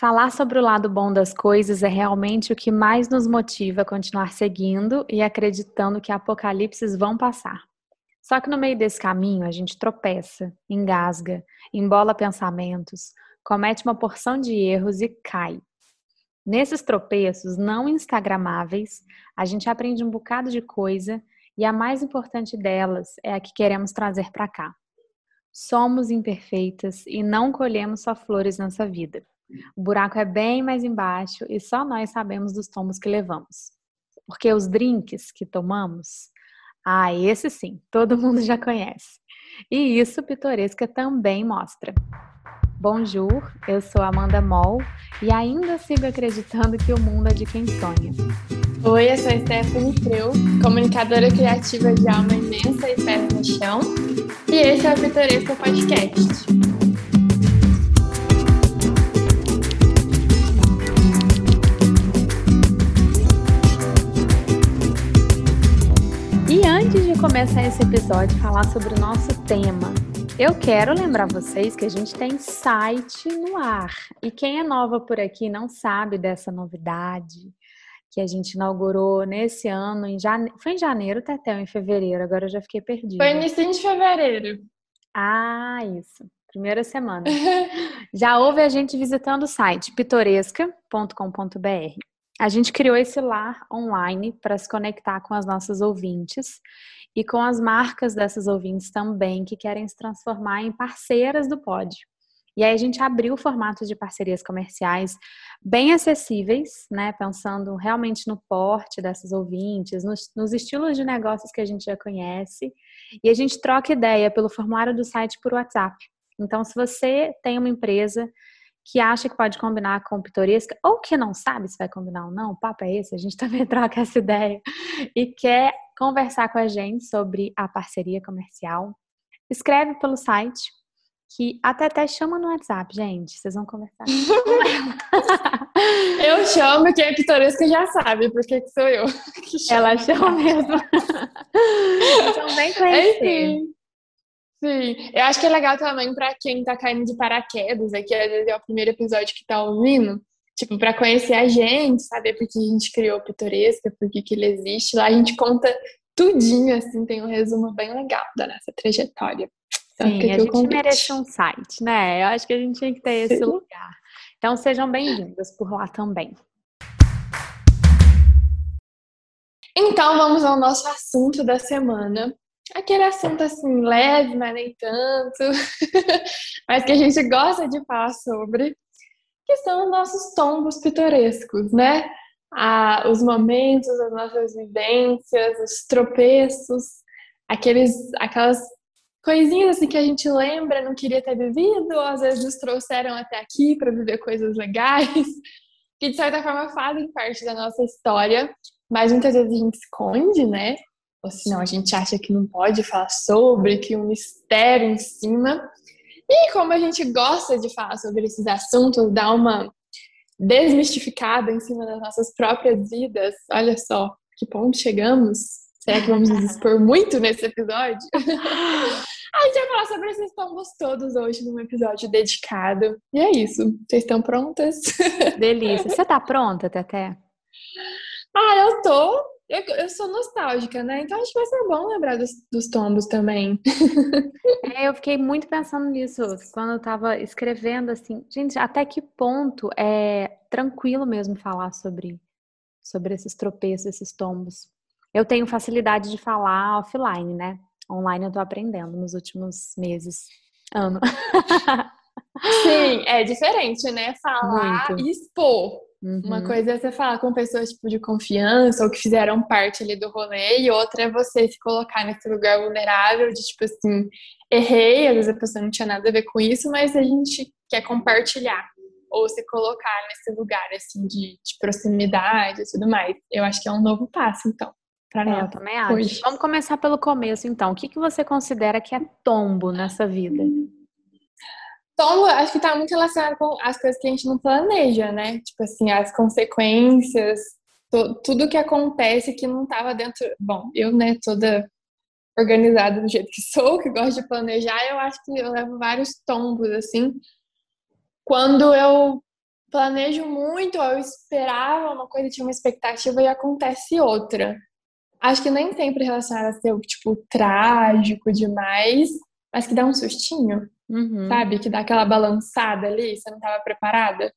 Falar sobre o lado bom das coisas é realmente o que mais nos motiva a continuar seguindo e acreditando que apocalipses vão passar. Só que no meio desse caminho a gente tropeça, engasga, embola pensamentos, comete uma porção de erros e cai. Nesses tropeços não instagramáveis, a gente aprende um bocado de coisa e a mais importante delas é a que queremos trazer para cá. Somos imperfeitas e não colhemos só flores nessa vida. O buraco é bem mais embaixo e só nós sabemos dos tombos que levamos. Porque os drinks que tomamos, ah, esse sim, todo mundo já conhece. E isso Pitoresca também mostra. Bonjour, eu sou Amanda Moll e ainda sigo acreditando que o mundo é de quem sonha. Oi, eu sou Stephanie Freu, comunicadora criativa de alma imensa e pés no chão, e esse é o Pitoresca Podcast. Começar esse episódio falar sobre o nosso tema. Eu quero lembrar vocês que a gente tem site no ar. E quem é nova por aqui não sabe dessa novidade que a gente inaugurou nesse ano, em jane... foi em janeiro, Tetel, em fevereiro, agora eu já fiquei perdida. Foi início de fevereiro. Ah, isso. Primeira semana. já houve a gente visitando o site pitoresca.com.br. A gente criou esse lar online para se conectar com as nossas ouvintes e com as marcas dessas ouvintes também que querem se transformar em parceiras do Pod. E aí a gente abriu formatos de parcerias comerciais bem acessíveis, né? Pensando realmente no porte dessas ouvintes, nos, nos, estilos de negócios que a gente já conhece. E a gente troca ideia pelo formulário do site por WhatsApp. Então, se você tem uma empresa que acha que pode combinar com pitoresca, ou que não sabe se vai combinar ou não, o papo é esse, a gente também troca essa ideia, e quer conversar com a gente sobre a parceria comercial, escreve pelo site, que até até chama no WhatsApp, gente, vocês vão conversar. eu chamo, quem é pitoresca já sabe, porque sou eu. Ela chama mesmo. então vem conhecer. Enfim. Sim, eu acho que é legal também para quem tá caindo de paraquedas, aqui às vezes é o primeiro episódio que tá ouvindo, tipo, para conhecer a gente, saber por que a gente criou o Pitoresca, por que, que ele existe. Lá a gente conta tudinho, assim, tem um resumo bem legal da nossa trajetória. Então, Sim, a gente merece um site, né? Eu acho que a gente tinha que ter Sim. esse lugar. Então sejam bem-vindas por lá também. Então vamos ao nosso assunto da semana, aquele assunto assim, leve, mas nem tanto, mas que a gente gosta de falar sobre, que são os nossos tombos pitorescos, né? Ah, os momentos, as nossas vivências, os tropeços, aqueles, aquelas coisinhas assim que a gente lembra, não queria ter vivido, ou às vezes nos trouxeram até aqui para viver coisas legais, que de certa forma fazem parte da nossa história, mas muitas vezes a gente esconde, né? Ou senão a gente acha que não pode falar sobre, que um mistério em cima. E como a gente gosta de falar sobre esses assuntos, dar uma desmistificada em cima das nossas próprias vidas, olha só que ponto chegamos. Será que vamos nos expor muito nesse episódio? a gente vai falar sobre esses tombos todos hoje num episódio dedicado. E é isso. Vocês estão prontas? Delícia. Você tá pronta, Teté? Ah, eu tô. Eu, eu, sou nostálgica, né? Então acho que vai ser bom lembrar dos, dos tombos também. É, eu fiquei muito pensando nisso quando eu tava escrevendo, assim, gente, até que ponto é tranquilo mesmo falar sobre, sobre esses tropeços, esses tombos. Eu tenho facilidade de falar offline, né? Online eu tô aprendendo nos últimos meses, ano. Sim, é diferente, né? Falar muito. e expor. Uhum. Uma coisa é você falar com pessoas tipo de confiança ou que fizeram parte ali do rolê, e outra é você se colocar nesse lugar vulnerável de tipo assim, errei, às vezes a pessoa não tinha nada a ver com isso, mas a gente quer compartilhar ou se colocar nesse lugar assim de, de proximidade e tudo mais. Eu acho que é um novo passo, então. Pra é, eu também acho. Hoje. Vamos começar pelo começo, então. O que, que você considera que é tombo nessa vida? Tombo, acho que tá muito relacionado com as coisas que a gente não planeja, né? Tipo assim, as consequências, tudo que acontece que não tava dentro. Bom, eu, né, toda organizada do jeito que sou, que gosto de planejar, eu acho que eu levo vários tombos, assim. Quando eu planejo muito, eu esperava uma coisa, tinha uma expectativa e acontece outra. Acho que nem sempre relacionado a ser, tipo, trágico demais, mas que dá um sustinho, uhum. sabe? Que dá aquela balançada ali, você não estava preparada.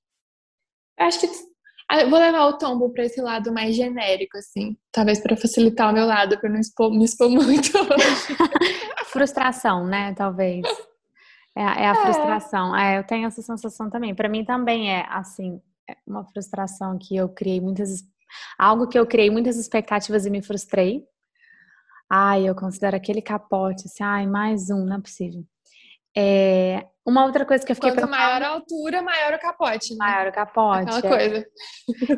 Eu acho que eu vou levar o tombo para esse lado mais genérico, assim. Talvez para facilitar o meu lado, para não expor, me expor muito. Frustração, né? Talvez. É, é a é. frustração. É, eu tenho essa sensação também. Para mim também é assim, é uma frustração que eu criei muitas algo que eu criei muitas expectativas e me frustrei. Ai, eu considero aquele capote, assim, ai, mais um, não é possível. É, uma outra coisa que eu fiquei Quanto maior a altura, maior o capote, né? Maior o capote. Aquela é. coisa.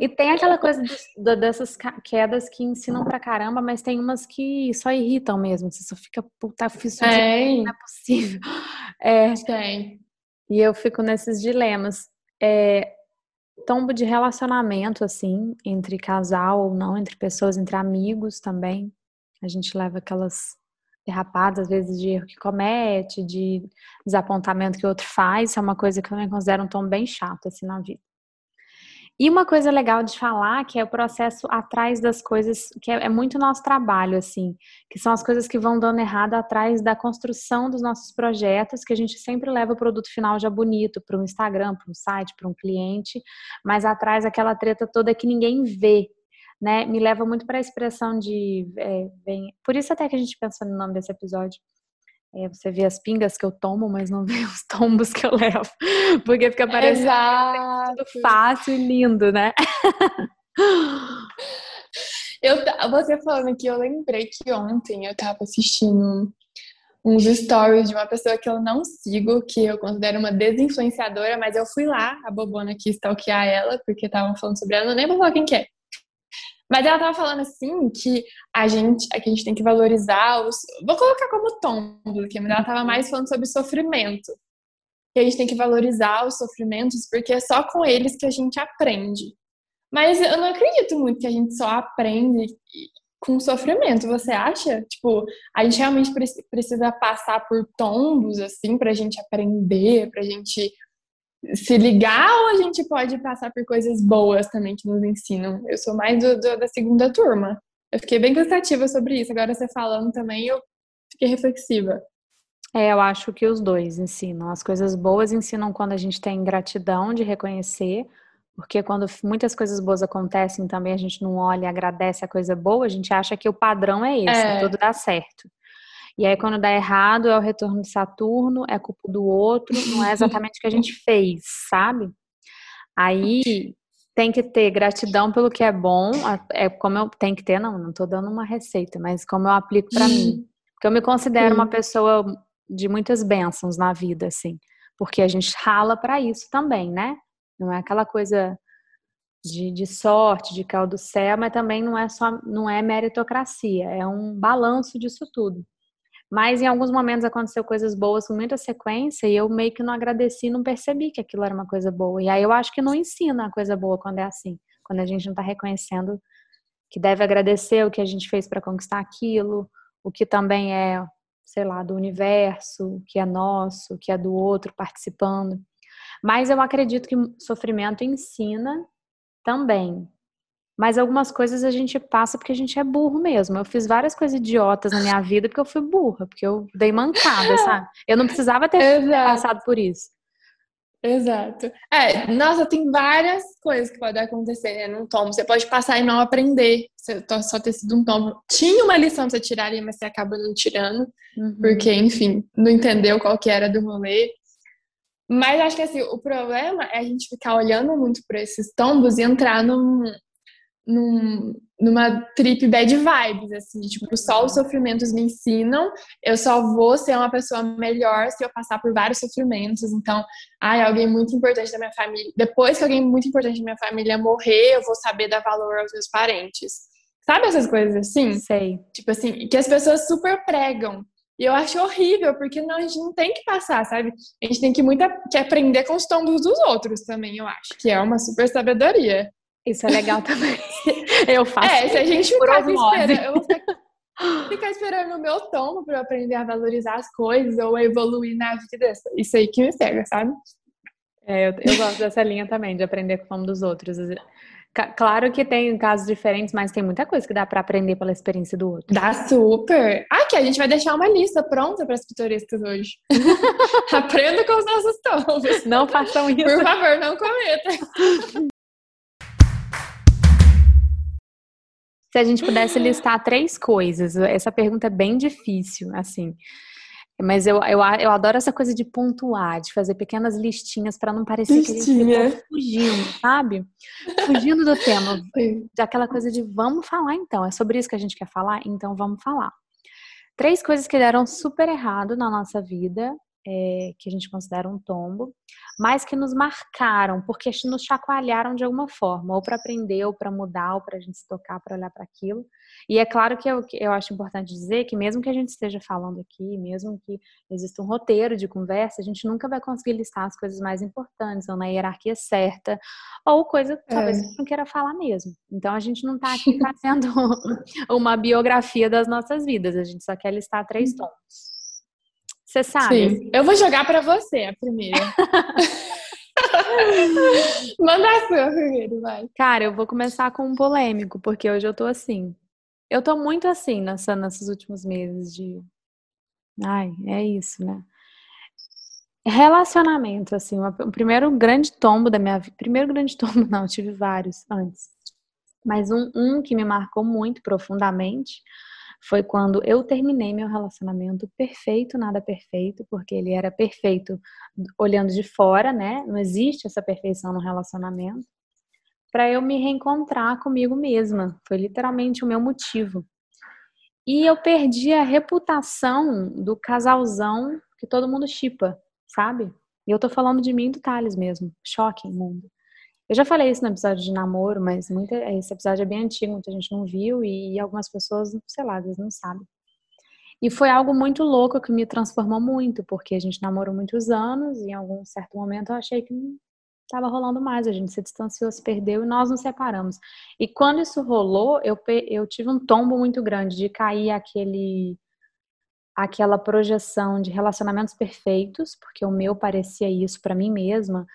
E tem aquela coisa do, dessas quedas que ensinam pra caramba, mas tem umas que só irritam mesmo. Você só fica, puta, fiz isso, não é possível. É, tem. E eu fico nesses dilemas. É, tombo de relacionamento, assim, entre casal ou não, entre pessoas, entre amigos também. A gente leva aquelas derrapadas, às vezes, de erro que comete, de desapontamento que o outro faz. é uma coisa que eu também considero um tom bem chato, assim, na vida. E uma coisa legal de falar, que é o processo atrás das coisas, que é, é, muito nosso trabalho, assim, que são as coisas que vão dando errado atrás da construção dos nossos projetos, que a gente sempre leva o produto final já bonito para um Instagram, para um site, para um cliente, mas atrás aquela treta toda que ninguém vê, né? Me leva muito para a expressão de. É, vem, por isso até que a gente pensou no nome desse episódio, é, você vê as pingas que eu tomo, mas não vê os tombos que eu levo. Porque fica parecendo tudo fácil e lindo, né? eu, você falando aqui, eu lembrei que ontem eu tava assistindo uns stories de uma pessoa que eu não sigo, que eu considero uma desinfluenciadora, mas eu fui lá, a bobona aqui, stalkear ela, porque estavam falando sobre ela, não nem vou falar quem que é. Mas ela tava falando assim que a gente, a gente tem que valorizar os. Vou colocar como tom porque ela tava mais falando sobre sofrimento. Que a gente tem que valorizar os sofrimentos, porque é só com eles que a gente aprende. Mas eu não acredito muito que a gente só aprende com sofrimento. Você acha? Tipo, a gente realmente precisa passar por tombos, assim, pra gente aprender, pra gente se ligar ou a gente pode passar por coisas boas também que nos ensinam? Eu sou mais do, do, da segunda turma. Eu fiquei bem cansativa sobre isso. Agora você falando também, eu fiquei reflexiva. É, eu acho que os dois ensinam. As coisas boas ensinam quando a gente tem gratidão de reconhecer, porque quando muitas coisas boas acontecem também a gente não olha e agradece a coisa boa, a gente acha que o padrão é esse, é. tudo dá certo. E aí, quando dá errado, é o retorno de Saturno, é culpa do outro, não é exatamente o que a gente fez, sabe? Aí tem que ter gratidão pelo que é bom, é como eu tenho que ter, não, não tô dando uma receita, mas como eu aplico para mim. Porque eu me considero uma pessoa de muitas bênçãos na vida, assim, porque a gente rala para isso também, né? Não é aquela coisa de, de sorte, de cair do céu, mas também não é só, não é meritocracia, é um balanço disso tudo. Mas em alguns momentos aconteceu coisas boas com muita sequência e eu meio que não agradeci, não percebi que aquilo era uma coisa boa. E aí eu acho que não ensina a coisa boa quando é assim, quando a gente não está reconhecendo que deve agradecer o que a gente fez para conquistar aquilo, o que também é, sei lá, do universo, que é nosso, que é do outro participando. Mas eu acredito que sofrimento ensina também, mas algumas coisas a gente passa porque a gente é burro mesmo. Eu fiz várias coisas idiotas na minha vida porque eu fui burra, porque eu dei mancada, sabe? Eu não precisava ter Exato. passado por isso. Exato. É, nossa, tem várias coisas que podem acontecer né, num tombo. Você pode passar e não aprender, você só ter sido um tombo. Tinha uma lição pra você tirar ali, mas você acaba não tirando, uhum. porque, enfim, não entendeu qual que era do rolê. Mas acho que assim, o problema é a gente ficar olhando muito para esses tombos e entrar num, num, numa trip bad vibes, assim, tipo, só os sofrimentos me ensinam, eu só vou ser uma pessoa melhor se eu passar por vários sofrimentos. Então, ai, alguém muito importante da minha família, depois que alguém muito importante da minha família morrer, eu vou saber dar valor aos meus parentes. Sabe essas coisas assim? Sei. Tipo assim, que as pessoas super pregam. E eu acho horrível, porque não, a gente não tem que passar, sabe? A gente tem que muito que aprender com os tombos dos outros também, eu acho. Que é uma super sabedoria. Isso é legal também. Eu faço. É, se a gente ficar esperando, eu vou ficar, ficar esperando o meu tom para eu aprender a valorizar as coisas ou evoluir na vida. Isso aí que me pega, sabe? É, eu, eu gosto dessa linha também, de aprender com o nome dos outros. Claro que tem casos diferentes, mas tem muita coisa que dá para aprender pela experiência do outro. Dá super! Aqui, a gente vai deixar uma lista pronta para as pitorescas hoje. Aprenda com os nossos tombos. Não façam isso. Por favor, não cometa. Se a gente pudesse listar três coisas, essa pergunta é bem difícil, assim. Mas eu, eu, eu adoro essa coisa de pontuar, de fazer pequenas listinhas para não parecer Listinha. que a gente fugindo, sabe? Fugindo do tema. Daquela coisa de vamos falar então. É sobre isso que a gente quer falar? Então vamos falar. Três coisas que deram super errado na nossa vida é, que a gente considera um tombo, mas que nos marcaram, porque nos chacoalharam de alguma forma, ou para aprender, ou para mudar, ou para a gente se tocar, para olhar para aquilo. E é claro que eu, eu acho importante dizer que, mesmo que a gente esteja falando aqui, mesmo que exista um roteiro de conversa, a gente nunca vai conseguir listar as coisas mais importantes, ou na hierarquia certa, ou coisa que talvez é. a gente não queira falar mesmo. Então a gente não está aqui fazendo uma biografia das nossas vidas, a gente só quer listar três uhum. tons. Você sabe? Sim. Eu vou jogar para você a primeira. Manda a sua primeiro, vai. Cara, eu vou começar com um polêmico, porque hoje eu tô assim. Eu tô muito assim nessa, nesses últimos meses de. Ai, é isso, né? Relacionamento, assim, o primeiro grande tombo da minha vida. Primeiro grande tombo, não, tive vários antes. Mas um, um que me marcou muito profundamente foi quando eu terminei meu relacionamento perfeito, nada perfeito, porque ele era perfeito olhando de fora, né? Não existe essa perfeição no relacionamento. Para eu me reencontrar comigo mesma. Foi literalmente o meu motivo. E eu perdi a reputação do casalzão que todo mundo chipa, sabe? E eu tô falando de mim e do Thales mesmo. Choque, mundo. Eu já falei isso no episódio de namoro, mas muita, esse episódio é bem antigo, muita gente não viu e algumas pessoas, sei lá, às vezes não sabem. E foi algo muito louco que me transformou muito, porque a gente namorou muitos anos e em algum certo momento eu achei que não estava rolando mais, a gente se distanciou, se perdeu e nós nos separamos. E quando isso rolou, eu, eu tive um tombo muito grande de cair aquele aquela projeção de relacionamentos perfeitos, porque o meu parecia isso para mim mesma,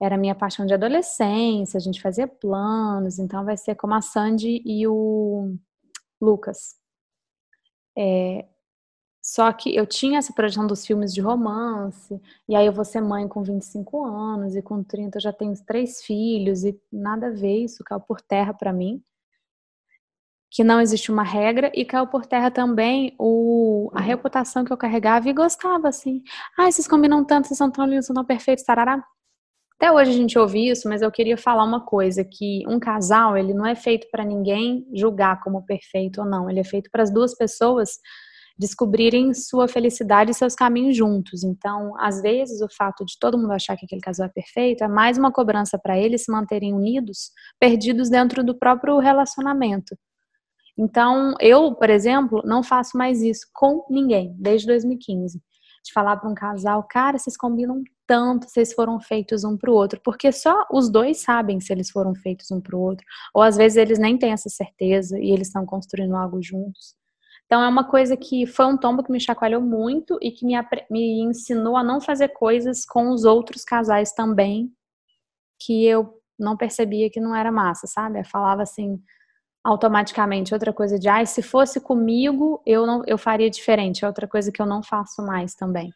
era minha paixão de adolescência, a gente fazia planos, então vai ser como a Sandy e o Lucas. É, só que eu tinha essa projeção dos filmes de romance, e aí eu vou ser mãe com 25 anos, e com 30 eu já tenho três filhos, e nada a ver, isso caiu por terra para mim. Que não existe uma regra, e caiu por terra também o, a reputação que eu carregava e gostava, assim. Ah, vocês combinam tanto, vocês são tão lindos, são tão perfeitos, tarará. Até hoje a gente ouve isso, mas eu queria falar uma coisa que um casal, ele não é feito para ninguém julgar como perfeito ou não, ele é feito para as duas pessoas descobrirem sua felicidade e seus caminhos juntos. Então, às vezes, o fato de todo mundo achar que aquele casal é perfeito é mais uma cobrança para eles se manterem unidos, perdidos dentro do próprio relacionamento. Então, eu, por exemplo, não faço mais isso com ninguém desde 2015 de falar para um casal, cara, vocês combinam tanto, vocês foram feitos um para o outro, porque só os dois sabem se eles foram feitos um para o outro, ou às vezes eles nem têm essa certeza e eles estão construindo algo juntos. Então é uma coisa que foi um tombo que me chacoalhou muito e que me, me ensinou a não fazer coisas com os outros casais também, que eu não percebia que não era massa, sabe? Eu falava assim, automaticamente. Outra coisa de, ah, se fosse comigo, eu não, eu faria diferente. É outra coisa que eu não faço mais também.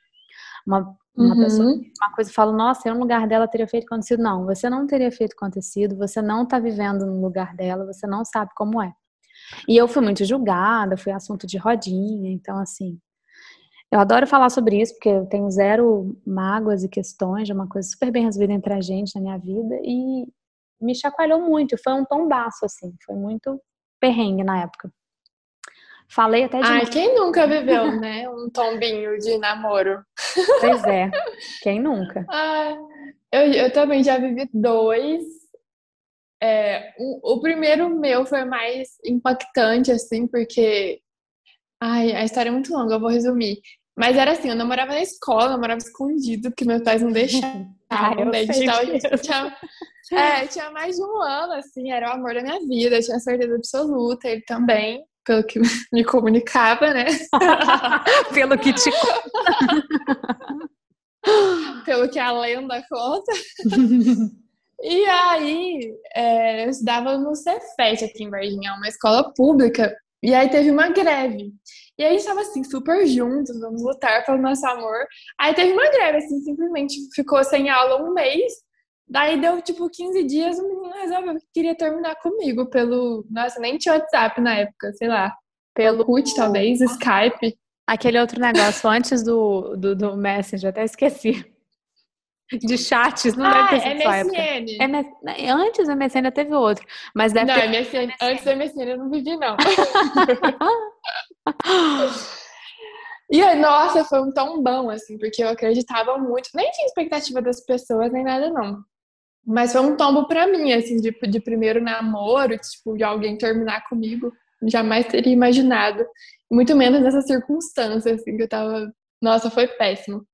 Uma, uma uhum. pessoa, uma coisa fala, nossa, eu no lugar dela teria feito acontecido. Não, você não teria feito acontecido, você não tá vivendo no lugar dela, você não sabe como é. E eu fui muito julgada, fui assunto de rodinha, então assim, eu adoro falar sobre isso, porque eu tenho zero mágoas e questões, é uma coisa super bem resolvida entre a gente na minha vida, e me chacoalhou muito. Foi um tombaço, assim. Foi muito perrengue na época. Falei até de. Ai, quem nunca viveu, né? Um tombinho de namoro. Pois é. Quem nunca? Ah, eu, eu também já vivi dois. É, o, o primeiro meu foi mais impactante, assim, porque. Ai, a história é muito longa, eu vou resumir. Mas era assim, eu namorava na escola, eu namorava escondido, porque meus pais não deixavam. ah, eu sei tinha, é, tinha mais de um ano, assim, era o amor da minha vida, tinha certeza absoluta, ele também, pelo que me comunicava, né? pelo que te pelo que a lenda conta. e aí, é, eu estudava no Cefet aqui em Varginha, uma escola pública, e aí teve uma greve. E aí a gente tava assim, super juntos, vamos lutar pelo nosso amor. Aí teve uma greve, assim, simplesmente ficou sem aula um mês. Daí deu tipo 15 dias, o menino resolveu que queria terminar comigo pelo. Nossa, nem tinha WhatsApp na época, sei lá. Pelo CUT, talvez, Skype. Aquele outro negócio antes do, do, do Messenger, até esqueci. De chats, não ah, deve ter sido MSN. MS... Antes do MSN teve outro, mas deve não, ter... MSN, antes do MSN eu não vivi, não. e aí, nossa, foi um tão bom, assim, porque eu acreditava muito. Nem tinha expectativa das pessoas, nem nada, não. Mas foi um tombo pra mim, assim, de, de primeiro namoro, tipo, de alguém terminar comigo. Jamais teria imaginado. Muito menos nessa circunstância, assim, que eu tava. Nossa, foi péssimo.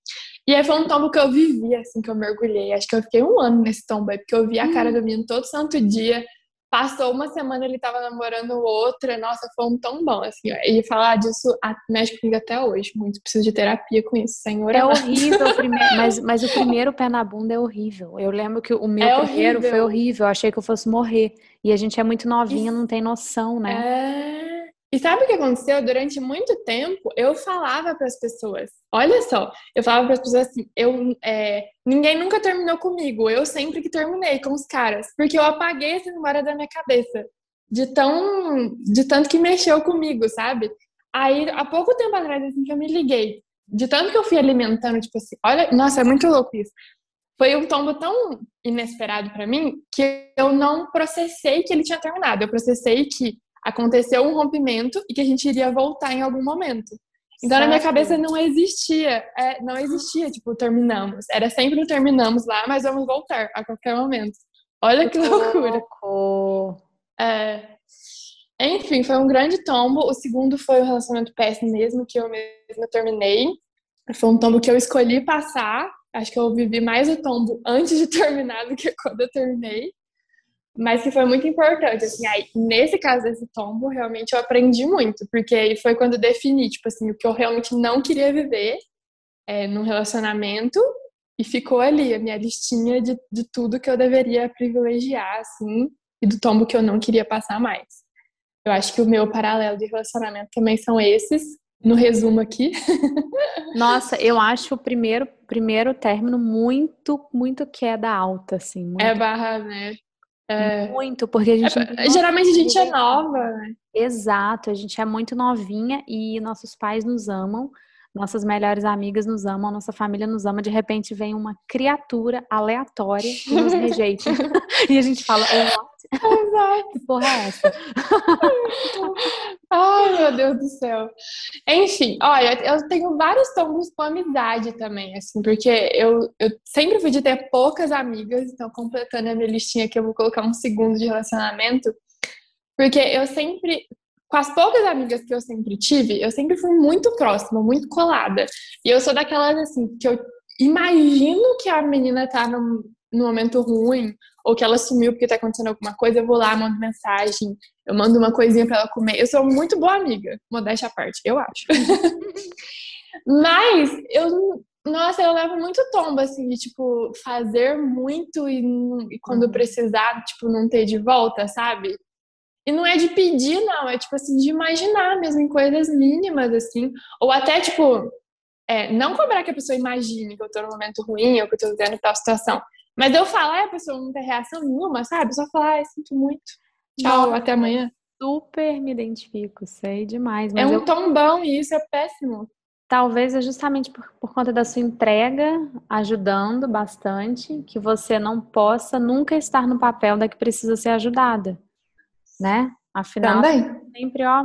E aí foi um tombo que eu vivi, assim, que eu mergulhei. Acho que eu fiquei um ano nesse tombo aí, porque eu vi a cara do menino todo santo dia. Passou uma semana, ele tava namorando outra. Nossa, foi um tão bom, assim. E falar disso mexe comigo até hoje. Muito preciso de terapia com isso, senhor. É horrível, o primeiro, mas, mas o primeiro pé na bunda é horrível. Eu lembro que o meu é primeiro horrível. foi horrível. Eu achei que eu fosse morrer. E a gente é muito novinha, não tem noção, né? É... E sabe o que aconteceu? Durante muito tempo, eu falava para as pessoas. Olha só, eu falava para as pessoas assim: eu, é, ninguém nunca terminou comigo, eu sempre que terminei com os caras, porque eu apaguei essa memória da minha cabeça, de tão, de tanto que mexeu comigo, sabe? Aí, há pouco tempo atrás, assim, que eu me liguei, de tanto que eu fui alimentando, tipo assim, olha, nossa, é muito louco isso. Foi um tombo tão inesperado para mim que eu não processei que ele tinha terminado. Eu processei que aconteceu um rompimento e que a gente iria voltar em algum momento. Então certo. na minha cabeça não existia, é, não existia, tipo, terminamos. Era sempre um terminamos lá, mas vamos voltar a qualquer momento. Olha que, que loucura. Louco. É, enfim, foi um grande tombo. O segundo foi um relacionamento péssimo mesmo, que eu mesma terminei. Foi um tombo que eu escolhi passar. Acho que eu vivi mais o tombo antes de terminar do que quando eu terminei mas que foi muito importante, assim, aí, nesse caso desse tombo, realmente eu aprendi muito, porque aí foi quando eu defini, tipo assim, o que eu realmente não queria viver é, num relacionamento, e ficou ali a minha listinha de, de tudo que eu deveria privilegiar, assim, e do tombo que eu não queria passar mais. Eu acho que o meu paralelo de relacionamento também são esses, no resumo aqui. Nossa, eu acho o primeiro, primeiro término muito, muito queda alta, assim. Muito... É barra, né? É... Muito, porque a gente. É, geralmente a gente é nova, né? Exato, a gente é muito novinha e nossos pais nos amam, nossas melhores amigas nos amam, nossa família nos ama. De repente vem uma criatura aleatória e nos rejeita. e a gente fala, Exato. Que porra é essa? Ai, meu Deus do céu. Enfim, olha, eu tenho vários tombos com amizade também, assim, porque eu, eu sempre fui de ter poucas amigas, então completando a minha listinha aqui, eu vou colocar um segundo de relacionamento, porque eu sempre, com as poucas amigas que eu sempre tive, eu sempre fui muito próxima, muito colada. E eu sou daquelas, assim, que eu imagino que a menina tá num, num momento ruim, ou que ela sumiu porque tá acontecendo alguma coisa, eu vou lá, mando mensagem, eu mando uma coisinha para ela comer. Eu sou muito boa amiga, modéstia à parte, eu acho. Mas eu, nossa, eu levo muito tombo, assim, de, tipo, fazer muito e, e quando uhum. precisar, tipo, não ter de volta, sabe? E não é de pedir, não, é, tipo, assim, de imaginar mesmo em coisas mínimas, assim. Ou até, tipo, é, não cobrar que a pessoa imagine que eu tô num momento ruim ou que eu tô vivendo tal situação. Mas eu falar, a pessoa não ter reação nenhuma, sabe? Só falar, ai, sinto muito. Tchau, Nossa, até amanhã. Super me identifico, sei demais. é um eu... tombão e isso é péssimo. Talvez é justamente por, por conta da sua entrega, ajudando bastante, que você não possa nunca estar no papel da que precisa ser ajudada, né? Afinal, Também. sempre, ó,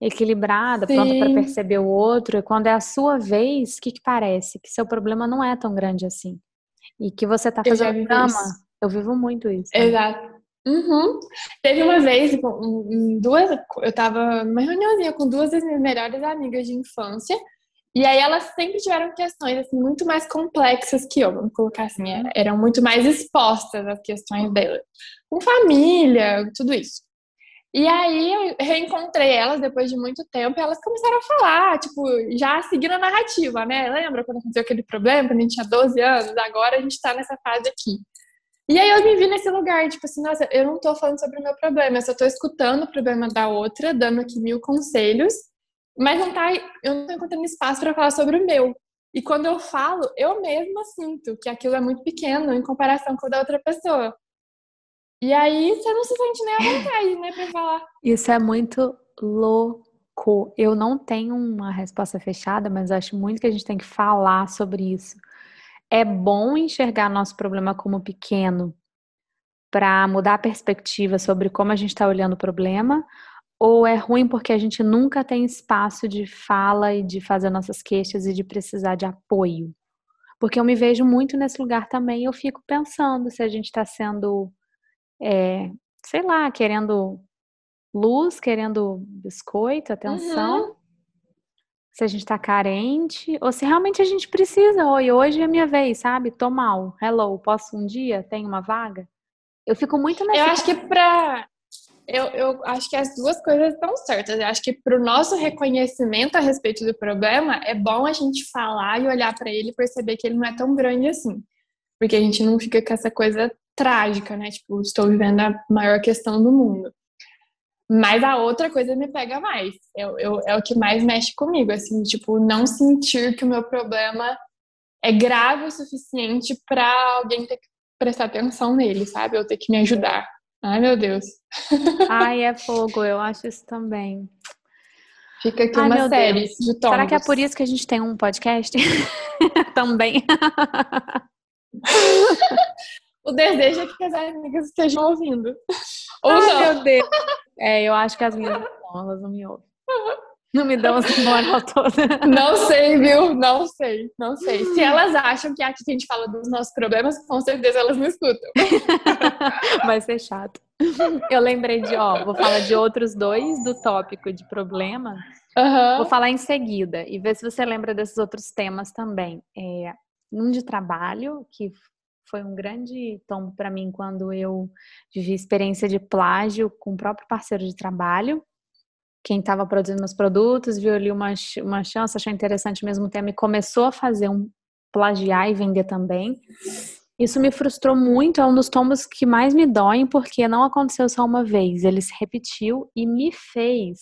equilibrada, Sim. pronta para perceber o outro. E quando é a sua vez, o que, que parece? Que seu problema não é tão grande assim. E que você tá fazendo drama. Eu vivo muito isso. Né? Exato. Uhum. Teve uma vez, duas, eu tava numa reuniãozinha com duas das minhas melhores amigas de infância, e aí elas sempre tiveram questões assim, muito mais complexas que eu, vamos colocar assim, uhum. eram muito mais expostas às questões dela, com família, tudo isso. E aí eu reencontrei elas depois de muito tempo e elas começaram a falar, tipo, já seguindo a narrativa, né? Lembra quando aconteceu aquele problema, quando a gente tinha 12 anos? Agora a gente tá nessa fase aqui. E aí eu me vi nesse lugar, tipo assim, nossa, eu não tô falando sobre o meu problema, eu só tô escutando o problema da outra, dando aqui mil conselhos, mas não tá, eu não tô encontrando espaço para falar sobre o meu. E quando eu falo, eu mesma sinto que aquilo é muito pequeno em comparação com o da outra pessoa. E aí você não se sente nem à vontade, né, pra falar. Isso é muito louco. Eu não tenho uma resposta fechada, mas acho muito que a gente tem que falar sobre isso. É bom enxergar nosso problema como pequeno para mudar a perspectiva sobre como a gente está olhando o problema, ou é ruim porque a gente nunca tem espaço de fala e de fazer nossas queixas e de precisar de apoio? Porque eu me vejo muito nesse lugar também. Eu fico pensando se a gente está sendo é, sei lá, querendo luz, querendo biscoito, atenção. Uhum. Se a gente tá carente, ou se realmente a gente precisa. Oi, hoje é minha vez, sabe? Tô mal. Hello, posso um dia? Tem uma vaga? Eu fico muito nessa. Eu acho que pra. Eu, eu acho que as duas coisas estão certas. Eu acho que para o nosso reconhecimento a respeito do problema, é bom a gente falar e olhar para ele e perceber que ele não é tão grande assim. Porque a gente não fica com essa coisa trágica, né? Tipo, estou vivendo a maior questão do mundo. Mas a outra coisa me pega mais. Eu, eu, é o que mais mexe comigo, assim, tipo, não sentir que o meu problema é grave o suficiente para alguém ter que prestar atenção nele, sabe? Eu ter que me ajudar. Ai, meu Deus. Ai, é fogo, eu acho isso também. Fica aqui Ai, uma série Deus. de tombos. Será que é por isso que a gente tem um podcast? também. o desejo é que as amigas estejam ouvindo. Ou Ai, não. meu Deus. É, eu acho que as minhas não, elas não me ouvem. Não me dão essa moral toda. Não sei, viu? Não sei, não sei. Se elas acham que aqui a gente fala dos nossos problemas, com certeza elas não escutam. Vai ser chato. Eu lembrei de, ó, vou falar de outros dois do tópico de problema. Uhum. Vou falar em seguida e ver se você lembra desses outros temas também. É, um de trabalho, que foi um grande tombo para mim quando eu vivi experiência de plágio com o próprio parceiro de trabalho. Quem estava produzindo meus produtos viu ali uma, uma chance, achou interessante mesmo o tema e começou a fazer um plagiar e vender também. Isso me frustrou muito, é um dos tombos que mais me doem, porque não aconteceu só uma vez, ele se repetiu e me fez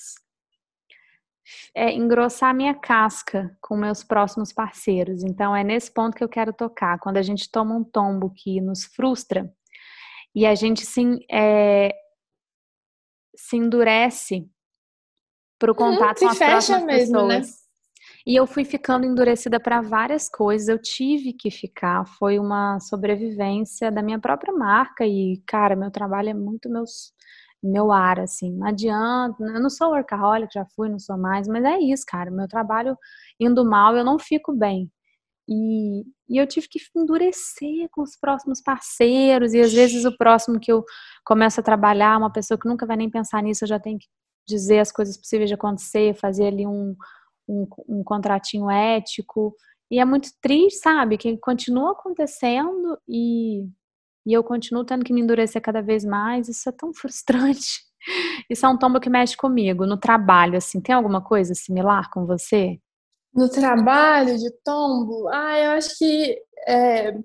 é, engrossar minha casca com meus próximos parceiros. Então, é nesse ponto que eu quero tocar. Quando a gente toma um tombo que nos frustra e a gente se, é, se endurece para o uhum, contato uhum, com as próximas mesmo, né? pessoas. Né? E eu fui ficando endurecida para várias coisas. Eu tive que ficar. Foi uma sobrevivência da minha própria marca. E, cara, meu trabalho é muito meus meu ar, assim. Não adianta, eu não sou workaholic, já fui, não sou mais, mas é isso, cara. Meu trabalho indo mal, eu não fico bem. E, e eu tive que endurecer com os próximos parceiros, e às vezes o próximo que eu começo a trabalhar, uma pessoa que nunca vai nem pensar nisso, eu já tenho que dizer as coisas possíveis de acontecer, fazer ali um, um, um contratinho ético. E é muito triste, sabe? Que continua acontecendo e e eu continuo tendo que me endurecer cada vez mais. Isso é tão frustrante. Isso é um tombo que mexe comigo. No trabalho, assim, tem alguma coisa similar com você? No trabalho de tombo? Ah, eu acho que é,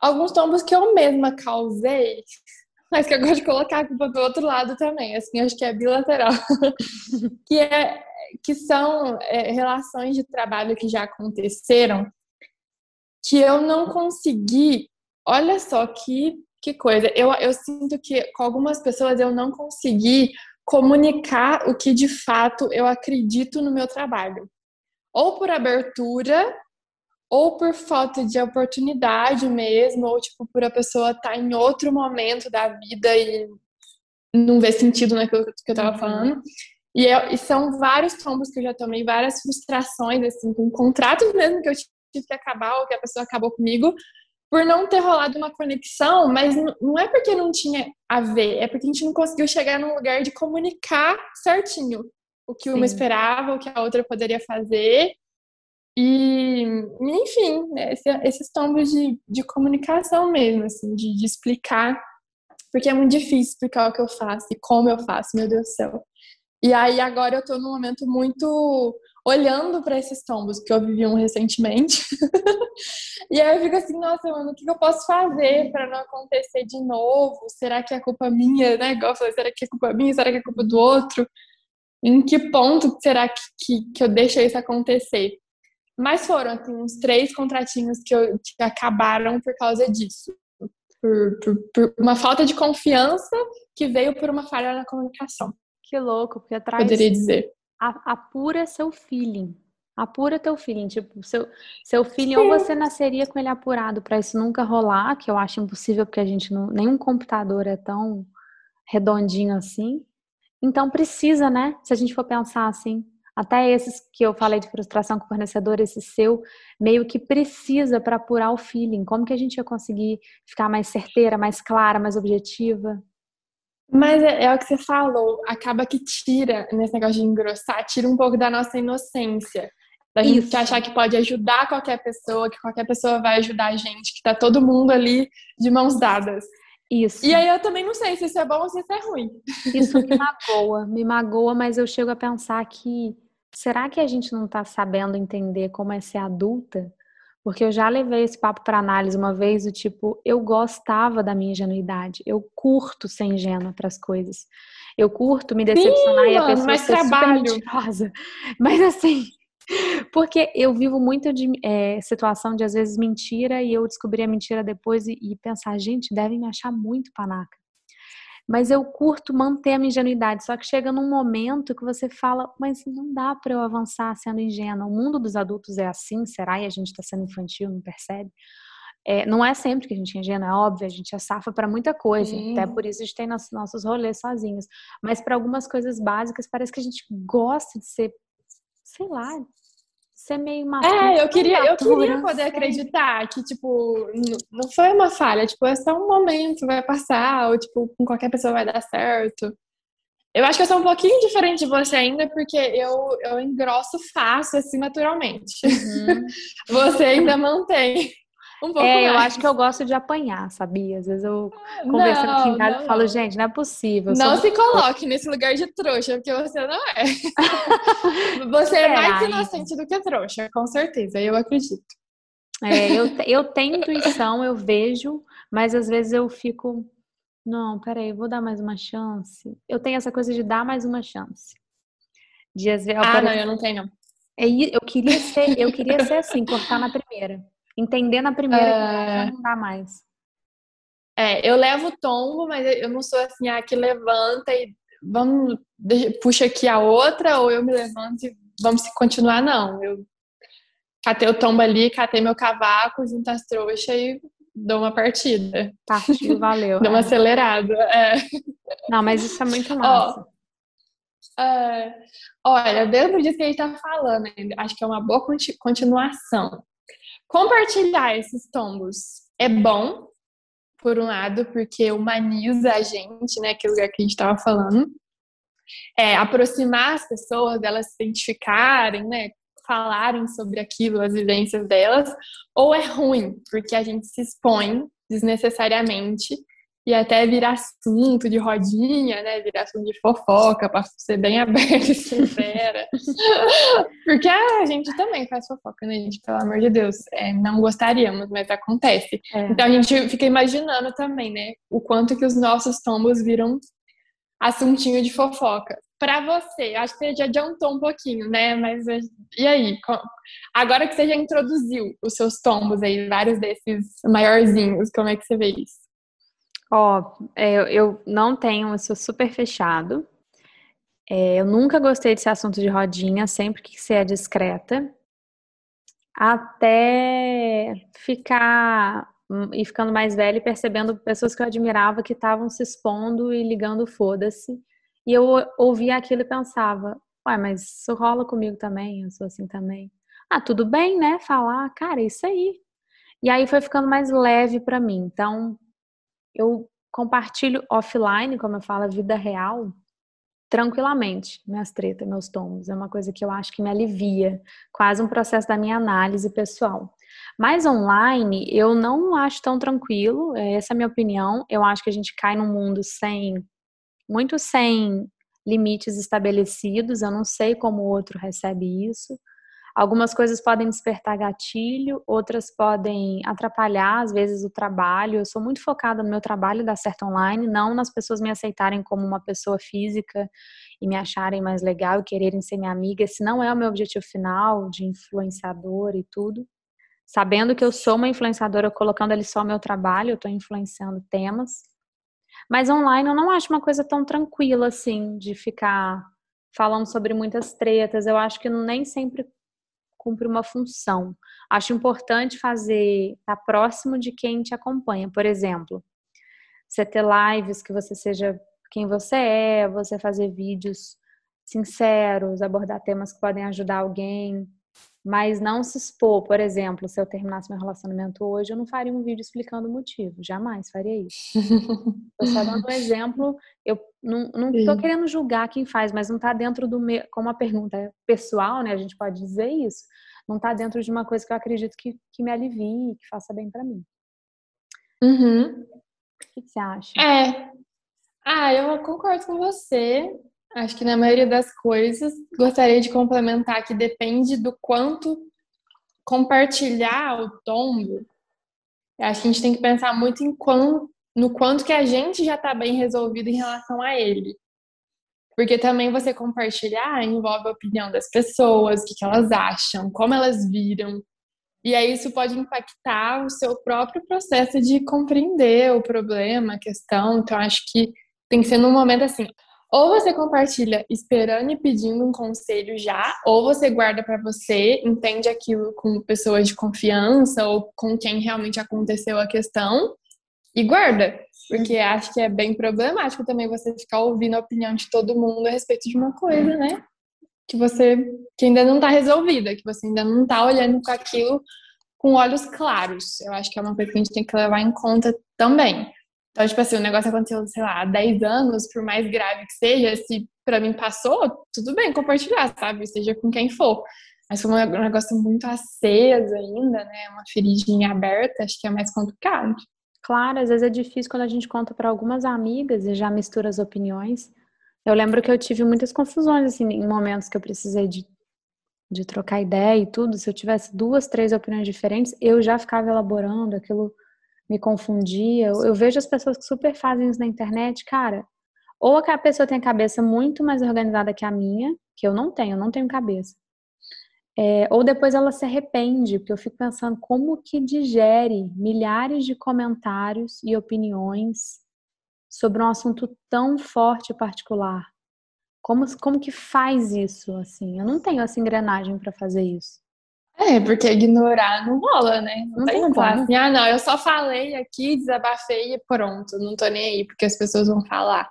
alguns tombos que eu mesma causei, mas que eu gosto de colocar a culpa do outro lado também. Assim, acho que é bilateral. que, é, que são é, relações de trabalho que já aconteceram que eu não consegui Olha só que, que coisa. Eu, eu sinto que com algumas pessoas eu não consegui comunicar o que de fato eu acredito no meu trabalho. Ou por abertura, ou por falta de oportunidade mesmo, ou tipo por a pessoa estar tá em outro momento da vida e não ver sentido naquilo que eu estava uhum. falando. E, eu, e, são vários tombos que eu já tomei, várias frustrações, assim, com contratos mesmo que eu tive que acabar, ou que a pessoa acabou comigo, por não ter rolado uma conexão, mas não é porque não tinha a ver, é porque a gente não conseguiu chegar num lugar de comunicar certinho o que Sim. uma esperava, o que a outra poderia fazer. E, enfim, né, esse, esses tombos de, de comunicação mesmo, assim, de, de explicar porque é muito difícil explicar o que eu faço e como eu faço, meu Deus do céu. E aí agora eu tô num momento muito olhando para esses tombos, que eu vivi um recentemente. e aí eu fico assim, nossa, mano, o que eu posso fazer para não acontecer de novo? Será que é culpa minha, né? Igual eu falei, será que é culpa minha? Será que é culpa do outro? Em que ponto será que, que, que eu deixo isso acontecer? Mas foram assim, uns três contratinhos que, eu, que acabaram por causa disso. Por, por, por, uma falta de confiança que veio por uma falha na comunicação. Que louco, porque atrás. Poderia dizer apura seu feeling. Apura teu feeling. Tipo, seu, seu feeling, Sim. ou você nasceria com ele apurado para isso nunca rolar, que eu acho impossível porque a gente não. Nenhum computador é tão redondinho assim. Então precisa, né? Se a gente for pensar assim, até esses que eu falei de frustração com o fornecedor, esse seu, meio que precisa para apurar o feeling. Como que a gente ia conseguir ficar mais certeira, mais clara, mais objetiva? Mas é, é, o que você falou, acaba que tira, nesse negócio de engrossar, tira um pouco da nossa inocência. Da gente Isso. achar que pode ajudar qualquer pessoa, que qualquer pessoa vai ajudar a gente, que tá todo mundo ali de mãos dadas. Isso. E aí eu também não sei se isso é bom ou se isso é ruim. Isso me magoa, me magoa, mas eu chego a pensar que será que a gente não tá sabendo entender como é ser adulta? Porque eu já levei esse papo para análise uma vez, o tipo, eu gostava da minha ingenuidade, eu curto ser ingênua para as coisas. Eu curto me decepcionar Sim, e a pessoa mas ser trabalho. super mentirosa. Mas assim, porque eu vivo muito de é, situação de às vezes mentira e eu descobri a mentira depois e, e pensar, gente, devem me achar muito panaca mas eu curto manter a minha ingenuidade. Só que chega num momento que você fala, mas não dá para eu avançar sendo ingênua. O mundo dos adultos é assim, será? E a gente está sendo infantil, não percebe? É, não é sempre que a gente é ingênua, é óbvio, a gente é safa para muita coisa, Sim. até por isso a gente tem nossos, nossos rolês sozinhos. Mas para algumas coisas básicas, parece que a gente gosta de ser, sei lá, ser meio maturo. É, eu queria, eu queria poder acreditar que, tipo, não foi uma falha, tipo, é só um momento, vai passar, ou, tipo, com qualquer pessoa vai dar certo. Eu acho que eu sou um pouquinho diferente de você ainda, porque eu, eu engrosso fácil, assim, naturalmente. Uhum. você ainda mantém. Um pouco é, mais. eu acho que eu gosto de apanhar, sabia? Às vezes eu conversando não, aqui em casa e falo, gente, não é possível. Não se coloque nesse lugar de trouxa, porque você não é. você é, é mais inocente do que trouxa, com certeza, eu acredito. É, eu, eu tenho intuição, eu vejo, mas às vezes eu fico, não, peraí, vou dar mais uma chance. Eu tenho essa coisa de dar mais uma chance. De, às vezes, ah, não, eu não tenho. É eu queria ser, eu queria ser assim, cortar na primeira. Entender na primeira é... que não dá mais. É, eu levo tombo, mas eu não sou assim, ah, que levanta e vamos, puxa aqui a outra, ou eu me levanto e vamos continuar, não. Eu catei o tombo ali, catei meu cavaco, junto as trouxas e dou uma partida. Partiu, valeu. dou uma é. acelerada. É. Não, mas isso é muito massa. É, olha, dentro disso que a gente tá falando, acho que é uma boa continuação. Compartilhar esses tombos é bom, por um lado, porque humaniza a gente, né? Aquele lugar que a gente estava falando. É, aproximar as pessoas, delas se identificarem, né? Falarem sobre aquilo, as vivências delas, ou é ruim, porque a gente se expõe desnecessariamente e até virar assunto de rodinha, né? Virar assunto de fofoca, para ser bem aberto e sincera. Porque a gente também faz fofoca, né, gente? Pelo amor de Deus. É, não gostaríamos, mas acontece. É. Então a gente fica imaginando também, né? O quanto que os nossos tombos viram assuntinho de fofoca. Para você, acho que você já adiantou um pouquinho, né? Mas e aí? Agora que você já introduziu os seus tombos aí, vários desses maiorzinhos, como é que você vê isso? Ó, é, eu não tenho, eu sou super fechado. É, eu nunca gostei desse assunto de rodinha, sempre que ser discreta. Até ficar hum, e ficando mais velha e percebendo pessoas que eu admirava que estavam se expondo e ligando foda-se. E eu ouvia aquilo e pensava, ué, mas isso rola comigo também, eu sou assim também. Ah, tudo bem, né? Falar, cara, é isso aí. E aí foi ficando mais leve para mim. Então, eu compartilho offline, como eu falo, a vida real, tranquilamente minhas tretas, meus tombos. É uma coisa que eu acho que me alivia, quase um processo da minha análise pessoal. Mas online, eu não acho tão tranquilo, é, essa é a minha opinião. Eu acho que a gente cai num mundo sem, muito sem limites estabelecidos. Eu não sei como o outro recebe isso. Algumas coisas podem despertar gatilho, outras podem atrapalhar, às vezes, o trabalho. Eu sou muito focada no meu trabalho dar certo online, não nas pessoas me aceitarem como uma pessoa física e me acharem mais legal e quererem ser minha amiga. Esse não é o meu objetivo final de influenciador e tudo. Sabendo que eu sou uma influenciadora, colocando ali só o meu trabalho, eu estou influenciando temas. Mas online eu não acho uma coisa tão tranquila assim, de ficar falando sobre muitas tretas. Eu acho que nem sempre cumpre uma função. Acho importante fazer, estar tá próximo de quem te acompanha. Por exemplo, você ter lives que você seja quem você é, você fazer vídeos sinceros, abordar temas que podem ajudar alguém, mas não se expor. Por exemplo, se eu terminasse meu relacionamento hoje, eu não faria um vídeo explicando o motivo, jamais faria isso. Estou só dando um exemplo, eu não, não tô querendo julgar quem faz, mas não está dentro do meu, como a pergunta é pessoal, né? A gente pode dizer isso. Não está dentro de uma coisa que eu acredito que, que me alivie, que faça bem para mim. Uhum. O que, que você acha? É. Ah, eu concordo com você. Acho que na maioria das coisas, gostaria de complementar que depende do quanto compartilhar o tombo. Acho que a gente tem que pensar muito em quanto, no quanto que a gente já está bem resolvido em relação a ele. Porque também você compartilhar envolve a opinião das pessoas, o que, que elas acham, como elas viram. E aí isso pode impactar o seu próprio processo de compreender o problema, a questão. Então, acho que tem que ser num momento assim, ou você compartilha esperando e pedindo um conselho já, ou você guarda para você, entende aquilo com pessoas de confiança ou com quem realmente aconteceu a questão e guarda. Porque acho que é bem problemático também você ficar ouvindo a opinião de todo mundo a respeito de uma coisa, né? Que você que ainda não está resolvida, que você ainda não está olhando com aquilo com olhos claros. Eu acho que é uma coisa que a gente tem que levar em conta também. Então, tipo assim, o negócio aconteceu, sei lá, há 10 anos, por mais grave que seja, se para mim passou, tudo bem compartilhar, sabe? Seja com quem for. Mas foi um negócio muito aceso ainda, né? Uma feridinha aberta, acho que é mais complicado. Claro, às vezes é difícil quando a gente conta para algumas amigas e já mistura as opiniões. Eu lembro que eu tive muitas confusões, assim, em momentos que eu precisei de, de trocar ideia e tudo. Se eu tivesse duas, três opiniões diferentes, eu já ficava elaborando aquilo me confundia. Eu, eu vejo as pessoas que super fazem isso na internet, cara. Ou a pessoa tem a cabeça muito mais organizada que a minha, que eu não tenho, eu não tenho cabeça. É, ou depois ela se arrepende, porque eu fico pensando como que digere milhares de comentários e opiniões sobre um assunto tão forte e particular. Como, como que faz isso, assim? Eu não tenho essa engrenagem para fazer isso. É, porque ignorar não rola, né? Não, não tem como. Assim, ah, não, eu só falei aqui, desabafei e pronto, não tô nem aí, porque as pessoas vão falar.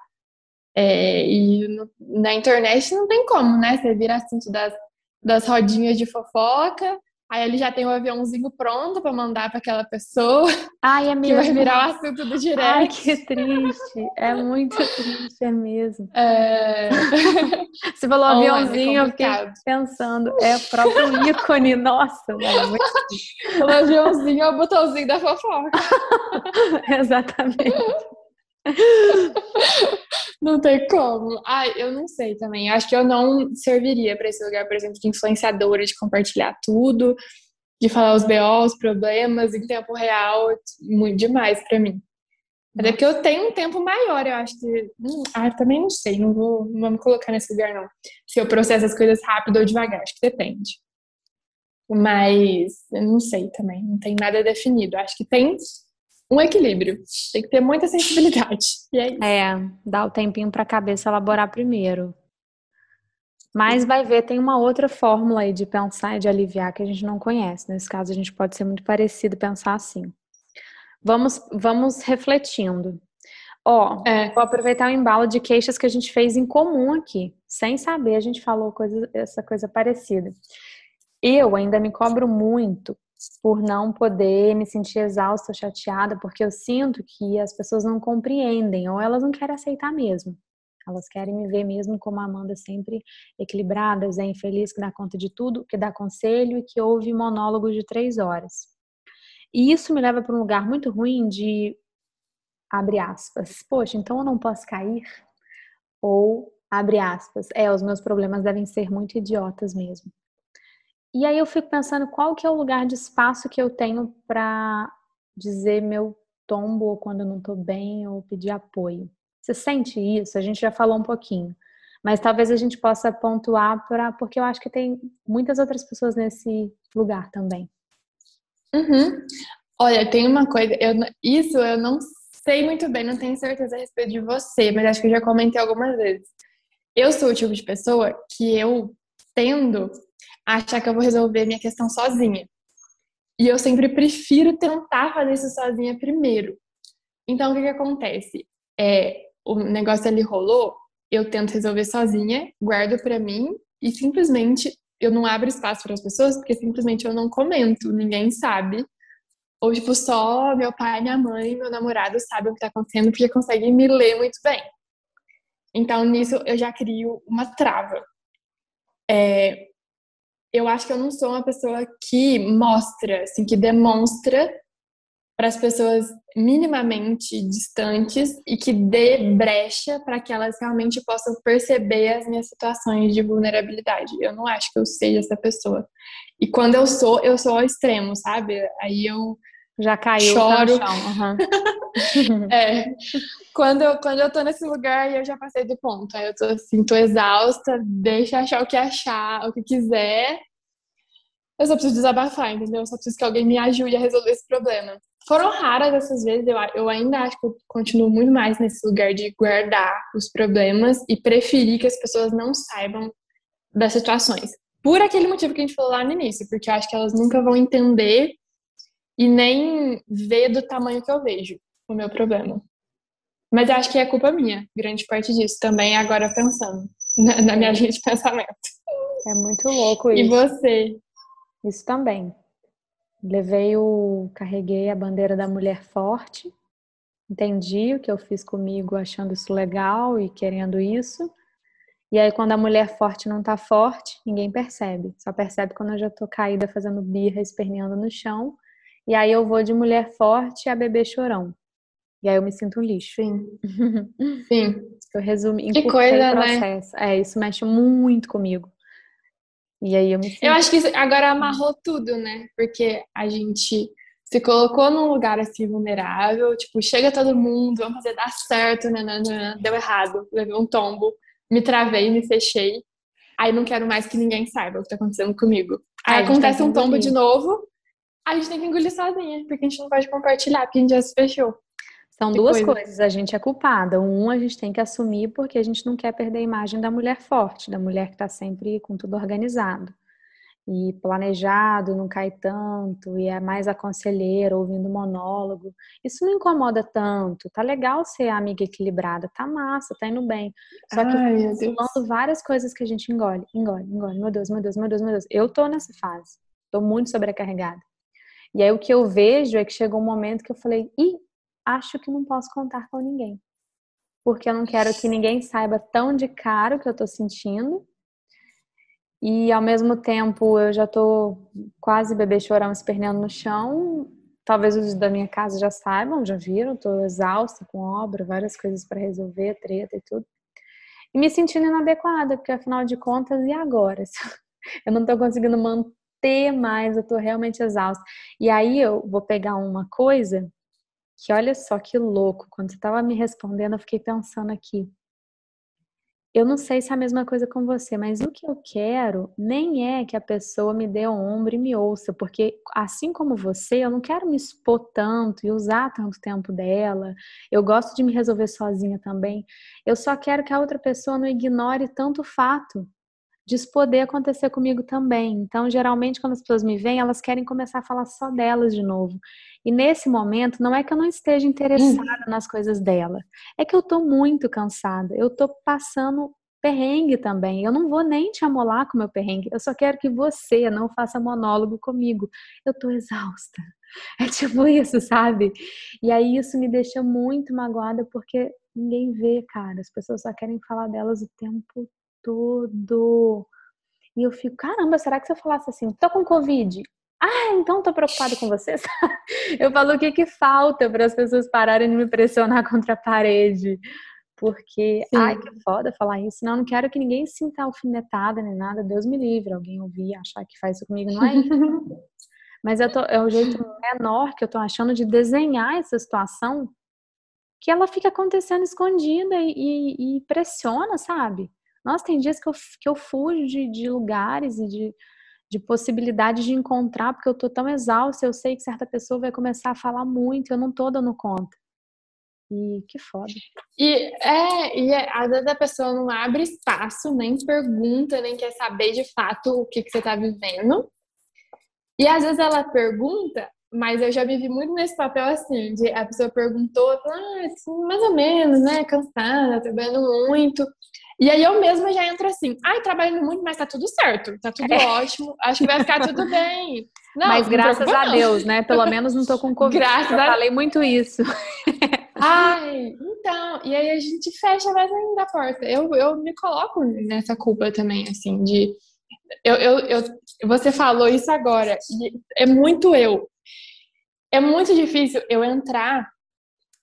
É, e no, na internet não tem como, né? Você vira assunto das, das rodinhas de fofoca, Aí ele já tem o um aviãozinho pronto para mandar para aquela pessoa. Ai, é mesmo. Que vai virar o assunto do direto. Ai, que triste. É muito triste, é mesmo. É... Você falou Online, aviãozinho, é eu fiquei pensando. É o próprio ícone, nossa. Muito... o aviãozinho é o botãozinho da fofoca. Exatamente. Não tem como. Ai, eu não sei também. Acho que eu não serviria para esse lugar, por exemplo, de influenciadora, de compartilhar tudo, de falar os BO, os problemas em tempo real, muito demais para mim. Até porque eu tenho um tempo maior, eu acho que. Hum, ah, também não sei, não vou, não vou me colocar nesse lugar, não. Se eu processo as coisas rápido ou devagar, acho que depende. Mas eu não sei também, não tem nada definido. Acho que tem um equilíbrio. Tem que ter muita sensibilidade. E é isso. É, dá o tempinho para a cabeça elaborar primeiro. Mas vai ver, tem uma outra fórmula aí de pensar e de aliviar que a gente não conhece. Nesse caso, a gente pode ser muito parecido pensar assim. Vamos, vamos refletindo. Ó, é. vou aproveitar o embalo de queixas que a gente fez em comum aqui. Sem saber, a gente falou coisa, essa coisa parecida. Eu ainda me cobro muito por não poder me sentir exausta, chateada, porque eu sinto que as pessoas não compreendem ou elas não querem aceitar mesmo Elas querem me ver mesmo como a Amanda sempre equilibrada, zen feliz, que dá conta de tudo, que dá conselho e que ouve monólogos de três horas. E isso me leva para um lugar muito ruim de abre aspas. Poxa, então eu não posso cair? Ou abre aspas. É, os meus problemas devem ser muito idiotas mesmo. E aí eu fico pensando qual que é o lugar de espaço que eu tenho para dizer meu tombo ou quando eu não tô bem ou pedir apoio. Você sente isso? A gente já falou um pouquinho. Mas talvez a gente possa pontuar para porque eu acho que tem muitas outras pessoas nesse lugar também. Uhum. Olha, tem uma coisa, eu, isso eu não sei muito bem, não tenho certeza a respeito de você, mas acho que eu já comentei algumas vezes. Eu sou o tipo de pessoa que eu tendo achar que eu vou resolver minha questão sozinha. E eu sempre prefiro tentar fazer isso sozinha primeiro. Então, o que, que acontece? É, o negócio ali rolou, eu tento resolver sozinha, guardo para mim e simplesmente eu não abro espaço para as pessoas porque simplesmente eu não comento, ninguém sabe. Ou, tipo, só meu pai, minha mãe, meu namorado sabem o que tá acontecendo porque conseguem me ler muito bem. Então, nisso, eu já crio uma trava. É, eu acho que eu não sou uma pessoa que mostra, assim, que demonstra para as pessoas minimamente distantes e que dê brecha para que elas realmente possam perceber as minhas situações de vulnerabilidade. Eu não acho que eu seja essa pessoa. E quando eu sou, eu sou ao extremo, sabe? Aí eu já caiu choro. no chão. Uhum. é. Quando eu, quando eu tô nesse lugar, eu já passei do ponto. Aí eu tô assim, tô exausta, deixa achar o que achar, o que quiser. Eu só preciso desabafar, entendeu? Eu só preciso que alguém me ajude a resolver esse problema. Foram raras essas vezes, eu, eu ainda acho que eu continuo muito mais nesse lugar de guardar os problemas e preferir que as pessoas não saibam das situações. Por aquele motivo que a gente falou lá no início, porque eu acho que elas nunca vão entender e nem ver do tamanho que eu vejo o meu problema. Mas acho que é culpa minha, grande parte disso também, agora pensando na, na minha linha de pensamento. É muito louco isso. E você? Isso também. Levei o. Carreguei a bandeira da mulher forte, entendi o que eu fiz comigo achando isso legal e querendo isso. E aí, quando a mulher forte não tá forte, ninguém percebe. Só percebe quando eu já tô caída fazendo birra, esperneando no chão e aí eu vou de mulher forte a bebê chorão. E aí eu me sinto um lixo. Sim. Sim. Eu resumo, que coisa, né? É, isso mexe muito comigo. E aí eu me sinto... Eu acho que agora amarrou tudo, né? Porque a gente se colocou num lugar assim vulnerável, tipo, chega todo mundo, vamos fazer dar certo, né, deu errado, levei um tombo, me travei, me fechei. Aí não quero mais que ninguém saiba o que tá acontecendo comigo. Aí acontece um tombo de novo, a gente tem que engolir sozinha, porque a gente não pode compartilhar, porque a gente já se fechou. São que duas coisa. coisas. A gente é culpada. Um, a gente tem que assumir porque a gente não quer perder a imagem da mulher forte, da mulher que está sempre com tudo organizado e planejado, não cai tanto, e é mais aconselheira, ouvindo monólogo. Isso não incomoda tanto. Tá legal ser amiga equilibrada, tá massa, tá indo bem. Só que Ai, falando várias coisas que a gente engole, engole, engole. Meu Deus, meu Deus, meu Deus, meu Deus. Eu tô nessa fase. Tô muito sobrecarregada. E aí o que eu vejo é que chegou um momento que eu falei, ih, acho que não posso contar com ninguém. Porque eu não quero que ninguém saiba tão de cara o que eu tô sentindo. E ao mesmo tempo eu já tô quase bebê chorando, esperneando no chão. Talvez os da minha casa já saibam, já viram, tô exausta com obra, várias coisas para resolver, treta e tudo. E me sentindo inadequada, porque afinal de contas, e agora? Eu não tô conseguindo manter ter mais, eu tô realmente exausta. E aí eu vou pegar uma coisa que olha só que louco, quando você estava me respondendo, eu fiquei pensando aqui. Eu não sei se é a mesma coisa com você, mas o que eu quero nem é que a pessoa me dê o ombro e me ouça, porque assim como você, eu não quero me expor tanto e usar tanto tempo dela. Eu gosto de me resolver sozinha também. Eu só quero que a outra pessoa não ignore tanto fato disso poder acontecer comigo também. Então, geralmente, quando as pessoas me veem, elas querem começar a falar só delas de novo. E nesse momento, não é que eu não esteja interessada nas coisas dela, é que eu tô muito cansada. Eu tô passando perrengue também. Eu não vou nem te amolar com o meu perrengue. Eu só quero que você não faça monólogo comigo. Eu tô exausta. É tipo isso, sabe? E aí isso me deixa muito magoada porque ninguém vê, cara. As pessoas só querem falar delas o tempo todo. E eu fico, caramba, será que se eu falasse assim, tô com Covid? Ah, então tô preocupada com você. eu falo o que que falta para as pessoas pararem de me pressionar contra a parede. Porque, Sim. ai, que foda falar isso. Não, não quero que ninguém sinta alfinetada nem nada. Deus me livre, alguém ouvir achar que faz isso comigo, não é isso. Mas tô, é o jeito menor que eu tô achando de desenhar essa situação que ela fica acontecendo escondida e, e, e pressiona, sabe? Nossa, tem dias que eu, que eu fujo de, de lugares e de, de possibilidades de encontrar, porque eu tô tão exausta, eu sei que certa pessoa vai começar a falar muito, eu não tô dando conta. E que foda. E é, e é, às vezes a pessoa não abre espaço, nem pergunta, nem quer saber de fato o que, que você tá vivendo. E às vezes ela pergunta, mas eu já me vi muito nesse papel assim, de a pessoa perguntou, ah, assim, mais ou menos, né? Cansada, trabalhando muito. E aí eu mesma já entro assim, ai, trabalhando muito, mas tá tudo certo, tá tudo é. ótimo, acho que vai ficar tudo bem. Não, mas graças a Deus, né? Pelo menos não tô com Covid. Graças eu a... falei muito isso. Ai, então, e aí a gente fecha mais ainda a porta. Eu, eu me coloco nessa culpa também, assim, de. Eu, eu, eu, você falou isso agora, é muito eu. É muito difícil eu entrar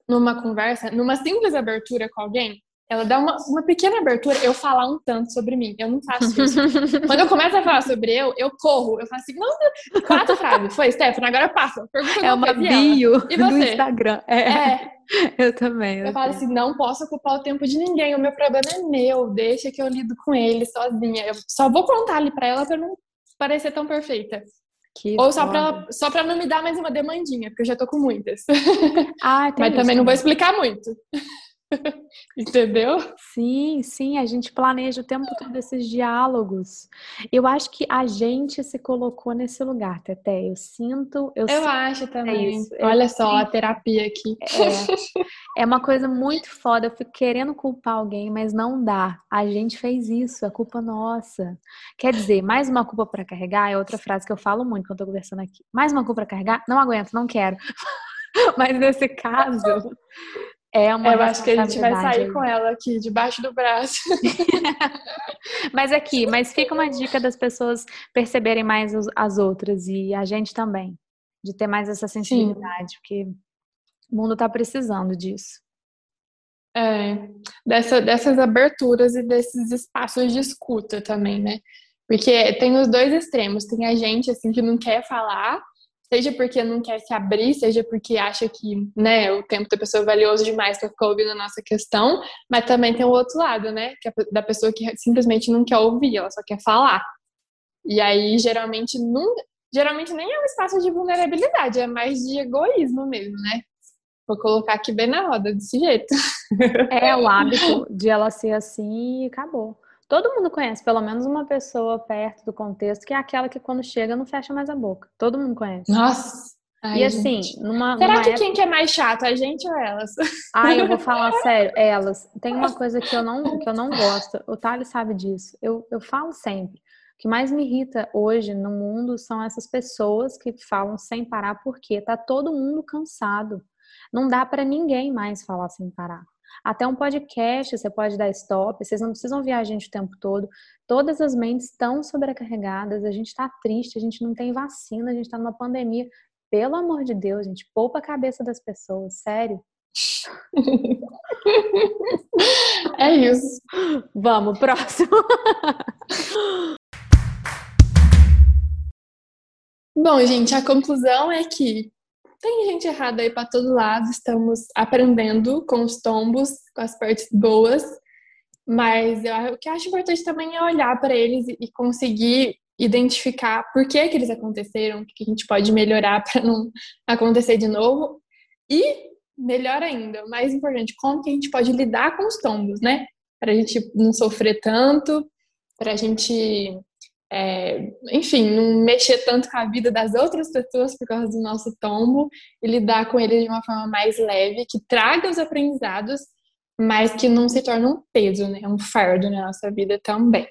numa conversa, numa simples abertura com alguém, ela dá uma, uma pequena abertura, eu falar um tanto sobre mim. Eu não faço isso. Quando eu começo a falar sobre eu, eu corro. Eu faço assim, não, quatro frases. Foi, Stephanie, agora passa. Pergunta é uma bio do Instagram. É. é. Eu também. Eu, eu falo assim, não posso ocupar o tempo de ninguém. O meu problema é meu. Deixa que eu lido com ele sozinha. Eu só vou contar ali pra ela pra não parecer tão perfeita. Que Ou só pra, só pra não me dar mais uma demandinha, porque eu já tô com muitas. Ah, Mas também não vou explicar muito. Entendeu? Sim, sim, a gente planeja o tempo todo esses diálogos. Eu acho que a gente se colocou nesse lugar, Tete. Eu sinto. Eu, eu sinto acho também. É Olha só a terapia aqui. É, é uma coisa muito foda. Eu fico querendo culpar alguém, mas não dá. A gente fez isso, a culpa nossa. Quer dizer, mais uma culpa para carregar é outra frase que eu falo muito quando eu tô conversando aqui. Mais uma culpa para carregar? Não aguento, não quero. Mas nesse caso, é uma Eu acho que a gente vai sair com ela aqui, debaixo do braço. mas aqui, mas fica uma dica das pessoas perceberem mais as outras e a gente também, de ter mais essa sensibilidade, Sim. porque o mundo está precisando disso. É, dessa, dessas aberturas e desses espaços de escuta também, né? Porque tem os dois extremos, tem a gente assim que não quer falar seja porque não quer se abrir, seja porque acha que né, o tempo da pessoa é valioso demais para ficar ouvindo a nossa questão, mas também tem o outro lado, né? É da pessoa que simplesmente não quer ouvir, ela só quer falar. E aí, geralmente, não, geralmente nem é um espaço de vulnerabilidade, é mais de egoísmo mesmo, né? Vou colocar aqui bem na roda, desse jeito. É o hábito de ela ser assim e acabou. Todo mundo conhece pelo menos uma pessoa perto do contexto que é aquela que quando chega não fecha mais a boca. Todo mundo conhece. Nossa. Ai, e assim, numa. Será numa que época... quem que é mais chato, a gente ou elas? Ai, eu vou falar sério, elas. Tem uma coisa que eu não, que eu não gosto. O Thales sabe disso. Eu, eu falo sempre. O que mais me irrita hoje no mundo são essas pessoas que falam sem parar, porque tá todo mundo cansado. Não dá para ninguém mais falar sem parar. Até um podcast você pode dar stop, vocês não precisam ouvir a gente o tempo todo. Todas as mentes estão sobrecarregadas, a gente está triste, a gente não tem vacina, a gente está numa pandemia. Pelo amor de Deus, gente, poupa a cabeça das pessoas, sério. É isso. Vamos, próximo. Bom, gente, a conclusão é que tem gente errada aí para todo lado, estamos aprendendo com os tombos, com as partes boas, mas eu, o que eu acho importante também é olhar para eles e conseguir identificar por que, que eles aconteceram, o que a gente pode melhorar para não acontecer de novo e, melhor ainda, mais importante, como que a gente pode lidar com os tombos, né? Para a gente não sofrer tanto, para a gente é, enfim, não mexer tanto com a vida das outras pessoas por causa do nosso tombo e lidar com ele de uma forma mais leve, que traga os aprendizados mas que não se torna um peso, né? Um fardo na nossa vida também.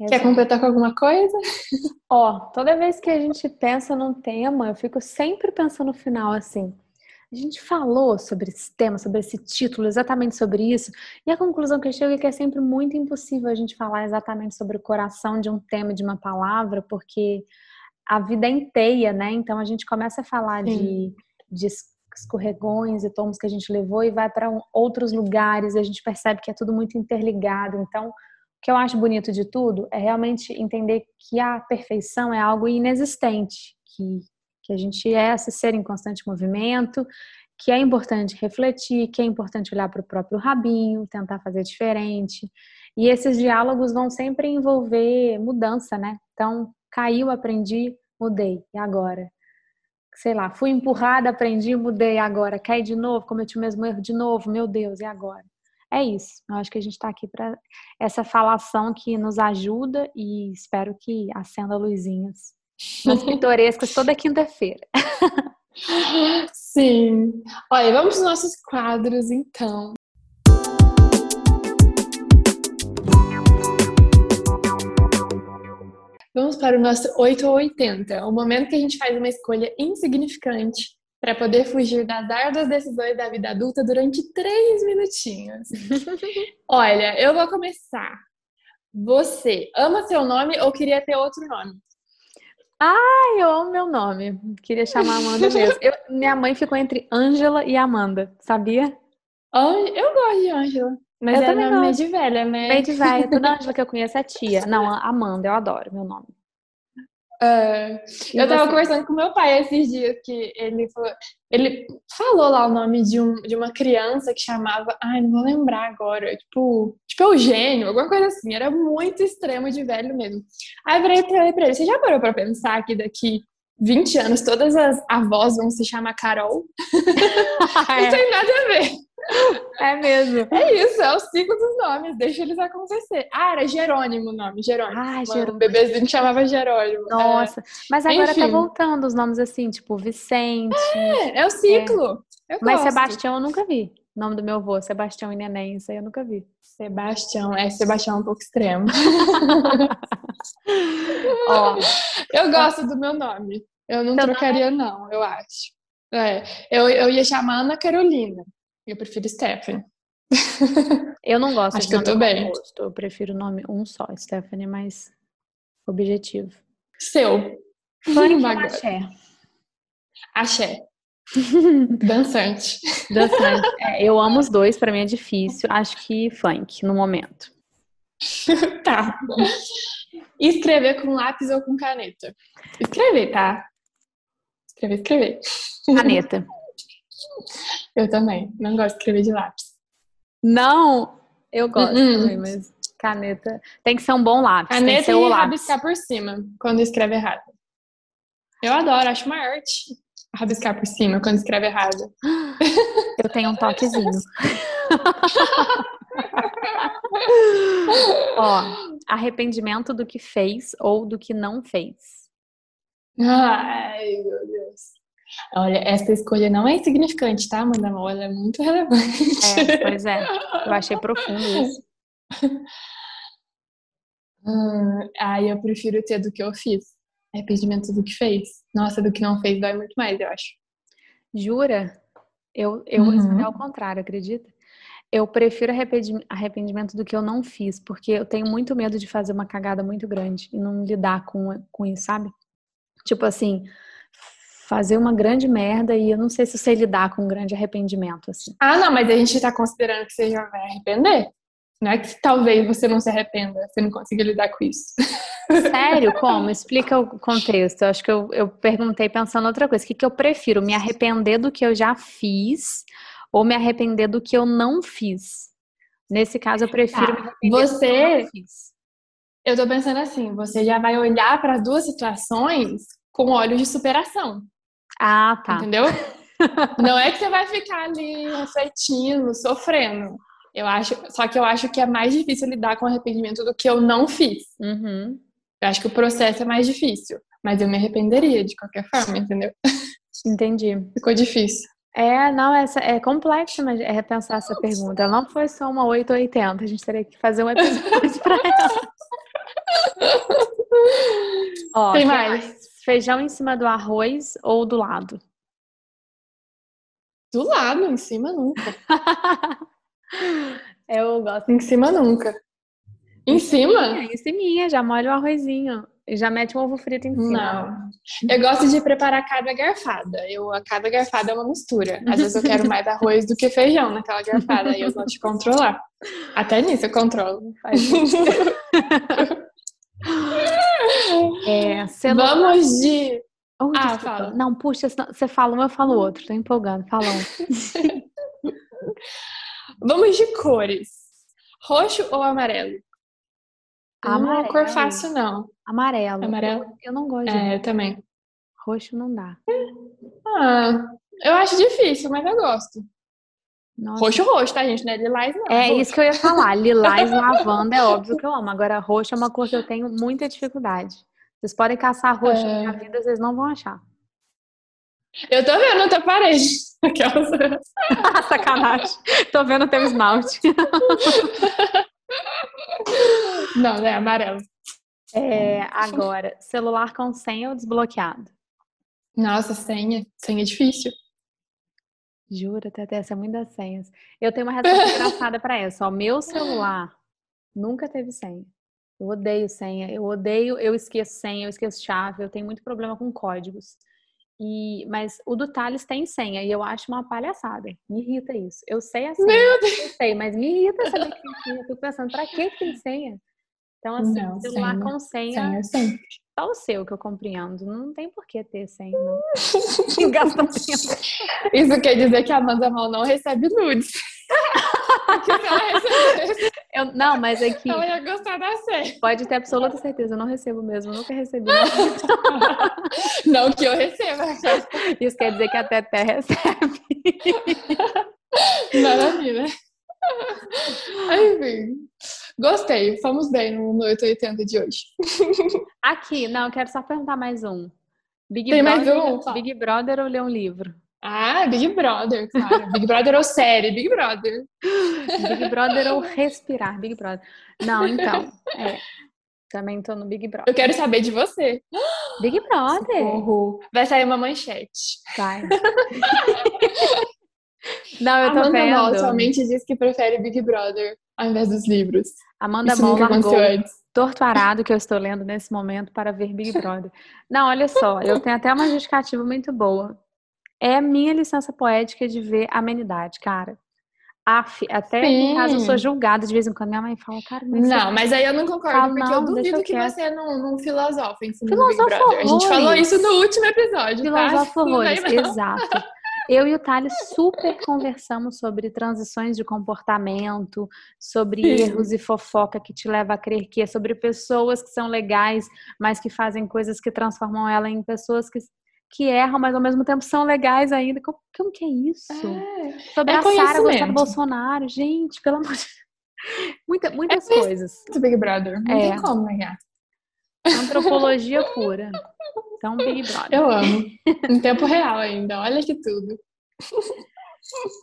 Exato. Quer completar com alguma coisa? Ó, toda vez que a gente pensa num tema, eu fico sempre pensando no final assim. A gente falou sobre esse tema, sobre esse título, exatamente sobre isso, e a conclusão que eu chego é que é sempre muito impossível a gente falar exatamente sobre o coração de um tema, de uma palavra, porque a vida é inteira, né? Então a gente começa a falar de, de escorregões e tomos que a gente levou e vai para outros lugares, e a gente percebe que é tudo muito interligado. Então, o que eu acho bonito de tudo é realmente entender que a perfeição é algo inexistente, que que a gente é esse ser em constante movimento, que é importante refletir, que é importante olhar para o próprio rabinho, tentar fazer diferente. E esses diálogos vão sempre envolver mudança, né? Então, caiu, aprendi, mudei. E agora? Sei lá, fui empurrada, aprendi, mudei. Agora, caí de novo, cometi o mesmo erro de novo. Meu Deus, e agora? É isso. Eu acho que a gente está aqui para essa falação que nos ajuda e espero que acenda luzinhas nas pitorescas toda quinta-feira. Sim. Olha, vamos nos nossos quadros então. Vamos para o nosso 8 ou 80, o momento que a gente faz uma escolha insignificante para poder fugir das árduas decisões da vida adulta durante três minutinhos. Olha, eu vou começar. Você ama seu nome ou queria ter outro nome? Ai, eu amo meu nome. Queria chamar Amanda mesmo. Eu, minha mãe ficou entre Ângela e Amanda, sabia? Eu gosto de Ângela. Mas eu é nome meio de velha, né? Meio de velha. Toda Ângela que eu conheço é tia. Não, Amanda, eu adoro meu nome. Uh, eu tava conversando com meu pai esses dias que ele falou, ele falou lá o nome de, um, de uma criança que chamava, ai, não vou lembrar agora, tipo, tipo Eugênio, alguma coisa assim, era muito extremo de velho mesmo. Aí eu falei pra ele, você já parou pra pensar que daqui 20 anos todas as avós vão se chamar Carol? não tem nada a ver. É mesmo. É isso, é o ciclo dos nomes, deixa eles acontecer. Ah, era Jerônimo o nome, Jerônimo. Ah, Jerônimo. Um bebezinho chamava Jerônimo. É. Nossa, é. mas agora tá Enfim. tá voltando os nomes assim, tipo Vicente. É, é o ciclo. É. Mas Sebastião eu nunca vi. O nome do meu avô, Sebastião e Neném, isso aí eu nunca vi. Sebastião, é Sebastião um pouco extremo. Ó, eu gosto do meu nome. Eu não trocaria, nome? não, eu acho. É, eu, eu ia chamar Ana Carolina. Eu prefiro Stephanie. Eu não gosto Acho de que eu tô bem. Eu prefiro o nome um só, Stephanie, mais objetivo. Seu. Funk axé. Axé. Dançante. Dançante. É, eu amo os dois, para mim é difícil. Acho que funk, no momento. tá. Escrever com lápis ou com caneta? Escrever, tá? Escrever, escrever. Caneta. Eu também. Não gosto de escrever de lápis. Não! Eu gosto uh -uh. também, mas caneta. Tem que ser um bom lápis. Caneta tem que e lápis. rabiscar por cima quando escreve errado. Eu adoro, acho uma arte rabiscar por cima quando escreve errado. Eu tenho um toquezinho. Ó, arrependimento do que fez ou do que não fez. Ai, meu Deus. Olha, essa escolha não é insignificante, tá, Amanda? Ela é muito relevante. É, pois é. Eu achei profundo isso. Hum, ai, eu prefiro ter do que eu fiz. Arrependimento do que fez. Nossa, do que não fez dói muito mais, eu acho. Jura? Eu, eu uhum. ao contrário, acredita? Eu prefiro arrependimento do que eu não fiz, porque eu tenho muito medo de fazer uma cagada muito grande e não lidar com, com isso, sabe? Tipo assim, fazer uma grande merda e eu não sei se sei lidar com um grande arrependimento, assim. Ah, não, mas a gente tá considerando que você já vai arrepender. Não é que talvez você não se arrependa, você não consiga lidar com isso. Sério? Como? Explica o contexto. Eu acho que eu, eu perguntei pensando outra coisa. O que, que eu prefiro? Me arrepender do que eu já fiz ou me arrepender do que eu não fiz? Nesse caso, eu prefiro tá. me arrepender você... do que eu não fiz. Eu tô pensando assim, você já vai olhar para as duas situações com olhos de superação. Ah, tá. Entendeu? Não é que você vai ficar ali refletindo, sofrendo. Eu acho, só que eu acho que é mais difícil lidar com arrependimento do que eu não fiz. Uhum. Eu acho que o processo é mais difícil, mas eu me arrependeria de qualquer forma, entendeu? Entendi. Ficou difícil. É, não, essa é complexo mas é repensar essa pergunta. Ela não foi só uma 880, a gente teria que fazer um episódio para ela. Ó, Tem mais? mais? Feijão em cima do arroz ou do lado? Do lado, em cima nunca. Eu gosto. Em cima nunca. Em cima? Em cima, já molha o arrozinho. E já mete um ovo frito em cima. Não. Eu gosto de preparar cada garfada. Eu, a cada garfada é uma mistura. Às vezes eu quero mais arroz do que feijão naquela garfada. Aí eu vou te controlar. Até nisso eu controlo. é, celular... Vamos de. Oh, ah, fala. Não, puxa, você fala um, eu falo outro. Tô empolgando. Fala um. Vamos de cores. Roxo ou amarelo? Amarelo. Não é cor fácil, não. Amarelo. Amarelo? Eu, eu não gosto É, eu também. Roxo não dá. Ah, eu acho difícil, mas eu gosto. Nossa. Roxo, roxo, tá, gente? Não é lilás, não. É roxo. isso que eu ia falar. Lilás, lavanda é óbvio que eu amo. Agora, roxo é uma cor que eu tenho muita dificuldade. Vocês podem caçar roxo é... na vida, vocês não vão achar. Eu tô vendo na tua parede. Aquelas... Sacanagem. Tô vendo teu esmalte. Não, é amarelo. É, agora, celular com senha ou desbloqueado? Nossa, senha. Senha é difícil. Jura, Tete, essa é muitas senhas. Eu tenho uma resposta engraçada para essa. O meu celular nunca teve senha. Eu odeio senha. Eu odeio, eu esqueço senha, eu esqueço chave. Eu tenho muito problema com códigos. E, mas o do Thales tem senha e eu acho uma palhaçada. Me irrita isso. Eu sei a senha, Meu Deus. eu sei, mas me irrita saber que tem senha. Eu fico pensando, pra que tem senha? Então, assim, Não, celular senha. com senha, Senha sempre. só o seu que eu compreendo. Não tem por que ter senha, não. Gasta tempo. Isso quer dizer que a Amanda Mal não recebe nudes. Eu, não, mas é que ela ia gostar da série. pode ter absoluta certeza, eu não recebo mesmo, nunca recebi. Não que eu receba. Isso quer dizer que a Teté recebe. Maravilha. Enfim, gostei. Fomos bem no, no 880 de hoje. Aqui, não, eu quero só perguntar mais um. Big Tem mais Brother, um? Big Brother ou ler um livro? Ah, Big Brother, claro. Big Brother ou série? Big Brother. Big Brother ou respirar? Big Brother. Não, então, é. Também tô no Big Brother. Eu quero saber de você. Big Brother. Socorro. Vai sair uma manchete. Vai. Não, eu tô Amanda vendo. Mol atualmente diz que prefere Big Brother ao invés dos livros. Amanda Isso Mol largou. Torto Arado, que eu estou lendo nesse momento, para ver Big Brother. Não, olha só, eu tenho até uma justificativa muito boa. É a minha licença poética de ver amenidade, cara. Af, até em Sim. casa eu sou julgada de vez em quando. Minha mãe fala, cara, mas Não, mas aí eu não concordo, Ah, porque não, eu duvido que quieto. você não, não filosofa em cima do Filosofo Big Brother. A gente falou isso no último episódio, Filosofo tá? Não vem, horrores, exato. Eu e o Thales super conversamos sobre transições de comportamento, sobre erros e fofoca que te leva a crer que é sobre pessoas que são legais, mas que fazem coisas que transformam ela em pessoas que, que erram, mas ao mesmo tempo são legais ainda. Como, como que é isso? É. sobre é a Sara gostar do. Bolsonaro. Gente, pelo amor de Deus. Muita, muitas conhecimento. coisas. Big Brother. Não É. tem como negar. Antropologia pura. Então, Big Brother. Eu amo. em tempo real ainda. Olha que tudo.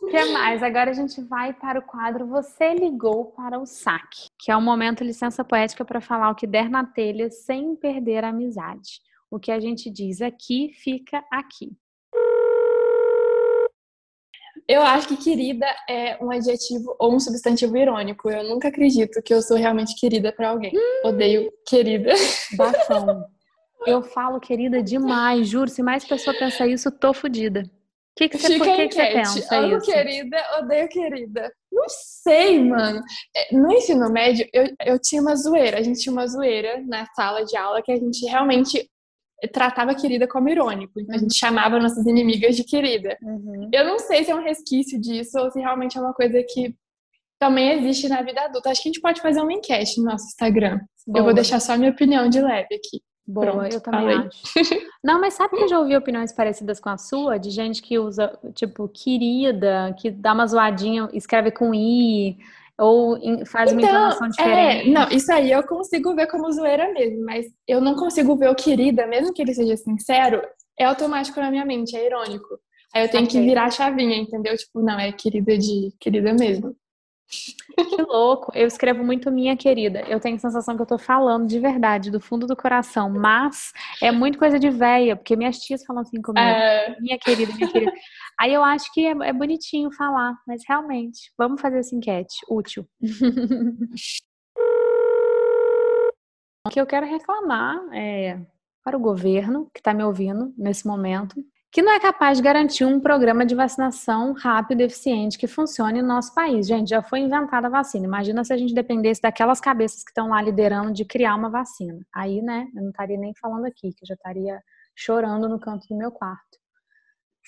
O que mais? Agora a gente vai para o quadro Você Ligou para o Saque, que é um momento licença poética para falar o que der na telha sem perder a amizade. O que a gente diz aqui fica aqui. Eu acho que querida é um adjetivo ou um substantivo irônico. Eu nunca acredito que eu sou realmente querida pra alguém. Odeio querida. Bafão. Eu falo querida demais, juro. Se mais pessoa pensa isso, tô fodida. O que, que, você, Fica por a que, que você pensa Amo isso? querida, odeio querida. Não sei, mano. É, No ensino médio, eu, eu tinha uma zoeira. A gente tinha uma zoeira na sala de aula que a gente realmente tratava a querida como irônico. Então a gente chamava nossas inimigas de querida. Uhum. Eu não sei se é um resquício disso ou se realmente é uma coisa que também existe na vida adulta. Acho que a gente pode fazer uma enquete no nosso Instagram. Eu Boa. vou deixar só a minha opinião de leve aqui. Boa, Pronto, eu também falei. acho. Não, mas sabe que eu já ouvi opiniões parecidas com a sua? De gente que usa, tipo, querida, que dá uma zoadinha, escreve com I, ou faz uma entonação é, diferente. não, isso aí eu consigo ver como zoeira mesmo, mas eu não consigo ver o querida, mesmo que ele seja sincero, é automático na minha mente, é irônico. Aí eu tenho okay. que virar a chavinha, entendeu? Tipo, não, é querida de querida mesmo. Que louco. Eu escrevo muito minha querida. Eu tenho a sensação que eu tô falando de verdade, do fundo do coração. Mas é muito coisa de véia, porque minhas tias falam assim comigo. É... Minha querida, minha querida. Aí eu acho que é, é bonitinho falar, mas realmente, vamos fazer essa enquete. Útil. o que eu quero reclamar é para o governo que está me ouvindo nesse momento que não é capaz de garantir um programa de vacinação rápido e eficiente que funcione no nosso país. Gente, já foi inventada a vacina. Imagina se a gente dependesse daquelas cabeças que estão lá liderando de criar uma vacina. Aí, né, eu não estaria nem falando aqui, que eu já estaria chorando no canto do meu quarto.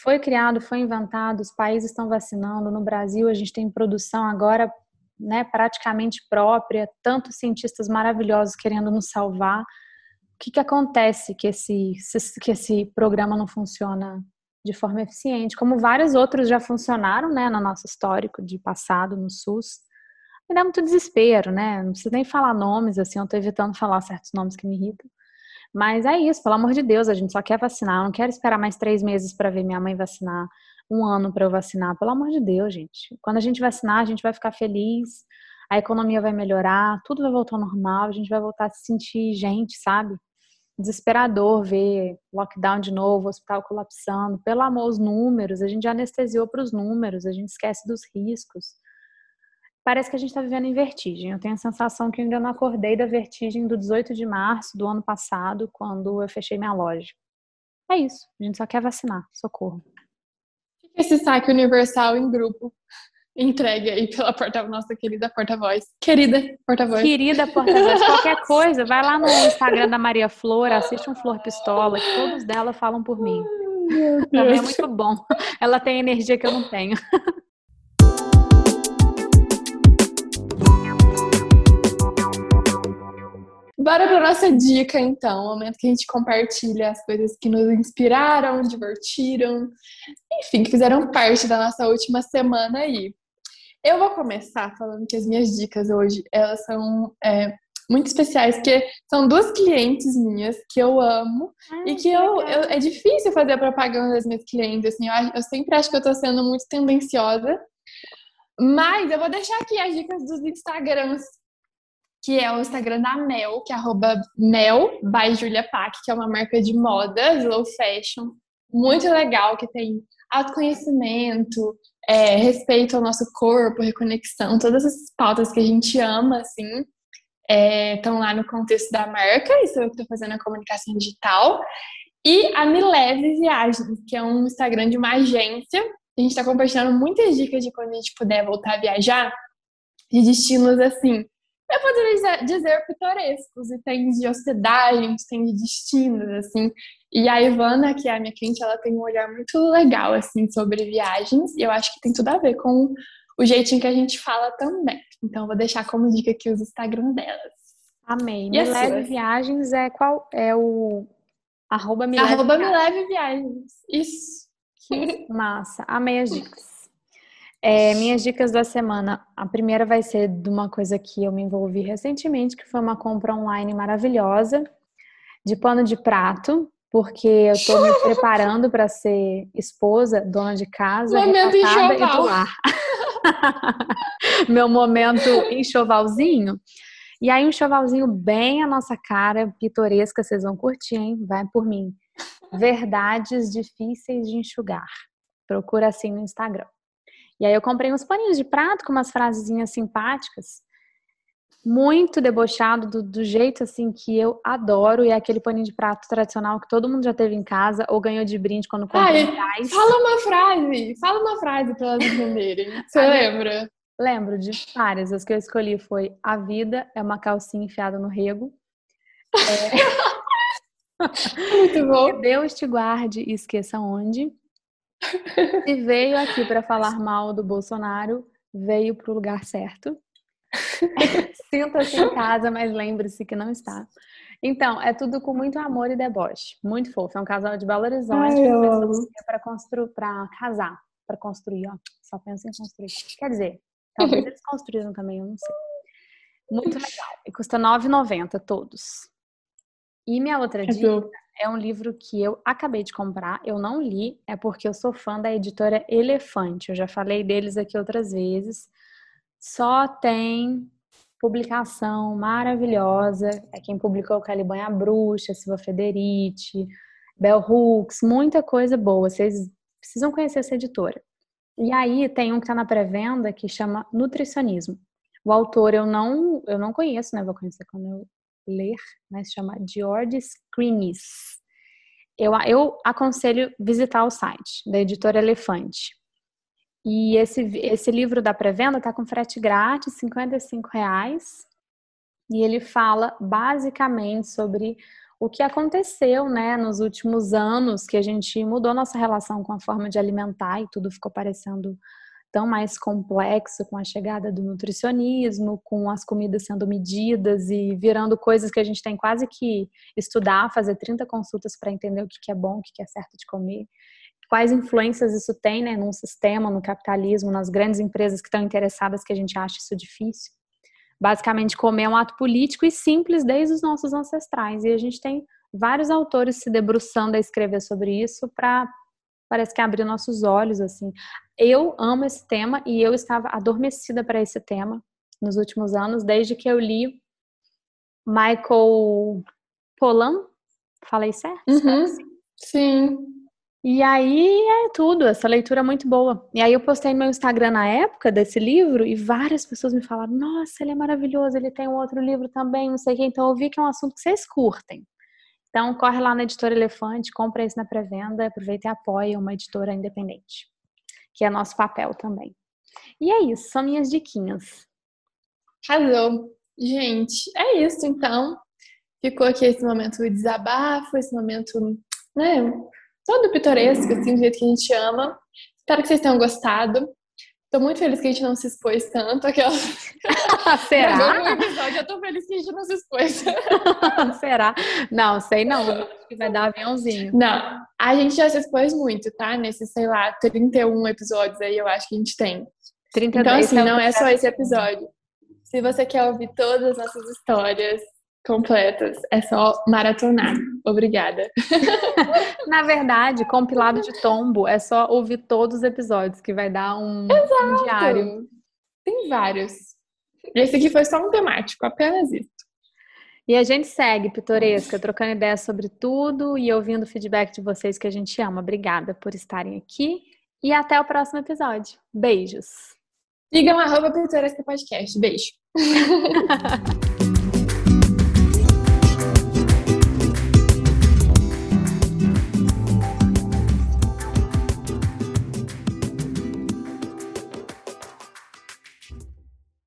Foi criado, foi inventado, os países estão vacinando. No Brasil, a gente tem produção agora né, praticamente própria, tantos cientistas maravilhosos querendo nos salvar que, que acontece que esse, que esse programa não funciona de forma eficiente, como vários outros já funcionaram, né, no nosso histórico de passado no SUS. Me dá muito desespero, né? Não preciso nem falar nomes, assim, eu tô evitando falar certos nomes que me irritam. Mas é isso, pelo amor de Deus, a gente só quer vacinar. Eu não quero esperar mais três meses para ver minha mãe vacinar, um ano para eu vacinar. Pelo amor de Deus, gente. Quando a gente vacinar, a gente vai ficar feliz, a economia vai melhorar, tudo vai voltar ao normal, a gente vai voltar a se sentir gente, sabe? desesperador ver lockdown de novo, hospital colapsando. Pelo amor, os números, a gente já anestesiou para os números, a gente esquece dos riscos. Parece que a gente está vivendo em vertigem. Eu tenho a sensação que eu ainda não acordei da vertigem do 18 de março do ano passado, quando eu fechei minha loja. É isso, a gente só quer vacinar, socorro. Esse saque universal em grupo entregue aí pela porta nossa querida porta-voz. Querida porta-voz. Querida porta-voz, qualquer coisa, vai lá no Instagram da Maria Flor, assiste um Flor Pistola, que todos dela falam por mim. Também é muito bom. Ela tem energia que eu não tenho. Bora para nossa dica, então, o momento que a gente compartilha as coisas que nos inspiraram, divertiram, enfim, que fizeram parte da nossa última semana aí. Eu vou começar falando que as minhas dicas hoje, elas são é, muito especiais, porque são duas clientes minhas que eu amo Ai, e que, eu, eu, é difícil fazer a propaganda das minhas clientes, assim, eu, eu sempre acho que eu tô sendo muito tendenciosa, mas eu vou deixar aqui as dicas dos Instagrams, que é o Instagram da Mel, que é arroba Mel by Julia Pack, que é uma marca de moda, slow fashion, muito legal, que tem autoconhecimento, é, respeito ao nosso corpo, reconexão, todas essas pautas que a gente ama, assim, estão é, lá no contexto da marca, isso eu estou fazendo a comunicação digital. E a Mileve Viagens, que é um Instagram de uma agência. A gente está compartilhando muitas dicas de quando a gente puder voltar a viajar, de destinos assim. Eu poderia dizer pitorescos, e tem de hospedagem, tem de destinos, assim. E a Ivana, que é a minha cliente, ela tem um olhar muito legal, assim, sobre viagens, e eu acho que tem tudo a ver com o jeitinho que a gente fala também. Então, vou deixar como dica aqui os Instagram delas. Amei. Me leve viagens é qual? É o arroba me leve, arroba me leve viagens. Isso. Que massa. Amei as dicas. É, minhas dicas da semana. A primeira vai ser de uma coisa que eu me envolvi recentemente, que foi uma compra online maravilhosa de pano de prato porque eu estou me preparando para ser esposa, dona de casa, momento enxoval. e. Meu momento enxovalzinho. E aí, um enxovalzinho bem a nossa cara, pitoresca, vocês vão curtir, hein? Vai por mim. Verdades difíceis de enxugar. Procura assim no Instagram. E aí eu comprei uns paninhos de prato com umas frasezinhas simpáticas muito debochado do, do, jeito assim que eu adoro e é aquele paninho de prato tradicional que todo mundo já teve em casa ou ganhou de brinde quando comprou Ai, Fala uma frase, fala uma frase para elas entenderem. Você lembra? Lembro de várias. As que eu escolhi foi a vida é uma calcinha enfiada no rego. É... muito bom. Deus te guarde e esqueça onde. Se veio aqui para falar mal do Bolsonaro, veio para o lugar certo. Sinta-se em casa, mas lembre-se que não está. Então, é tudo com muito amor e deboche. Muito fofo. É um casal de Belo Horizonte para construir, para casar, para construir, ó. Só pensa em construir. Quer dizer, talvez eles construíram também, eu não sei. Muito legal. E custa R$ 9,90 todos. E minha outra é dica é um livro que eu acabei de comprar, eu não li, é porque eu sou fã da editora Elefante. Eu já falei deles aqui outras vezes. Só tem publicação maravilhosa. É quem publicou Calibanha a Bruxa, Silva Federici, Bell Hooks, muita coisa boa. Vocês precisam conhecer essa editora. E aí tem um que está na pré-venda que chama Nutricionismo. O autor eu não, eu não conheço, né? Vou conhecer quando eu ler, mas chama George Screenis. Eu, eu aconselho visitar o site da editora Elefante. E esse, esse livro da pré-venda está com frete grátis, 55 reais. E ele fala basicamente sobre o que aconteceu né, nos últimos anos, que a gente mudou nossa relação com a forma de alimentar e tudo ficou parecendo tão mais complexo com a chegada do nutricionismo, com as comidas sendo medidas e virando coisas que a gente tem quase que estudar, fazer 30 consultas para entender o que é bom, o que é certo de comer. Quais influências isso tem né, num sistema, no capitalismo, nas grandes empresas que estão interessadas que a gente acha isso difícil. Basicamente, comer é um ato político e simples desde os nossos ancestrais. E a gente tem vários autores se debruçando a escrever sobre isso para parece que abriu nossos olhos assim. Eu amo esse tema e eu estava adormecida para esse tema nos últimos anos, desde que eu li Michael Pollan, falei certo? Uhum. Sim. E aí é tudo, essa leitura é muito boa. E aí eu postei no meu Instagram na época desse livro e várias pessoas me falaram: Nossa, ele é maravilhoso, ele tem um outro livro também, não sei o que. Então eu vi que é um assunto que vocês curtem. Então, corre lá na editora Elefante, compra isso na pré-venda, aproveita e apoia uma editora independente, que é nosso papel também. E é isso, são minhas diquinhas. Arrasou. Gente, é isso então. Ficou aqui esse momento de desabafo, esse momento, né, todo pitoresco, assim, do jeito que a gente ama. Espero que vocês tenham gostado. Tô muito feliz que a gente não se expôs tanto. Aquela... Será? episódio, eu tô feliz que a gente não se expôs. Será? Não, sei não. Acho que vai dar aviãozinho. Não, a gente já se expôs muito, tá? Nesses, sei lá, 31 episódios aí, eu acho que a gente tem. 32 então, assim, não é só esse episódio. Se você quer ouvir todas as nossas histórias, completas. É só maratonar. Obrigada. Na verdade, compilado de tombo é só ouvir todos os episódios, que vai dar um, um diário. Tem vários. Esse aqui foi só um temático, apenas isso. E a gente segue, Pitoresca, trocando ideias sobre tudo e ouvindo o feedback de vocês que a gente ama. Obrigada por estarem aqui e até o próximo episódio. Beijos. Sigam arroba Pitoresca Podcast. Beijo.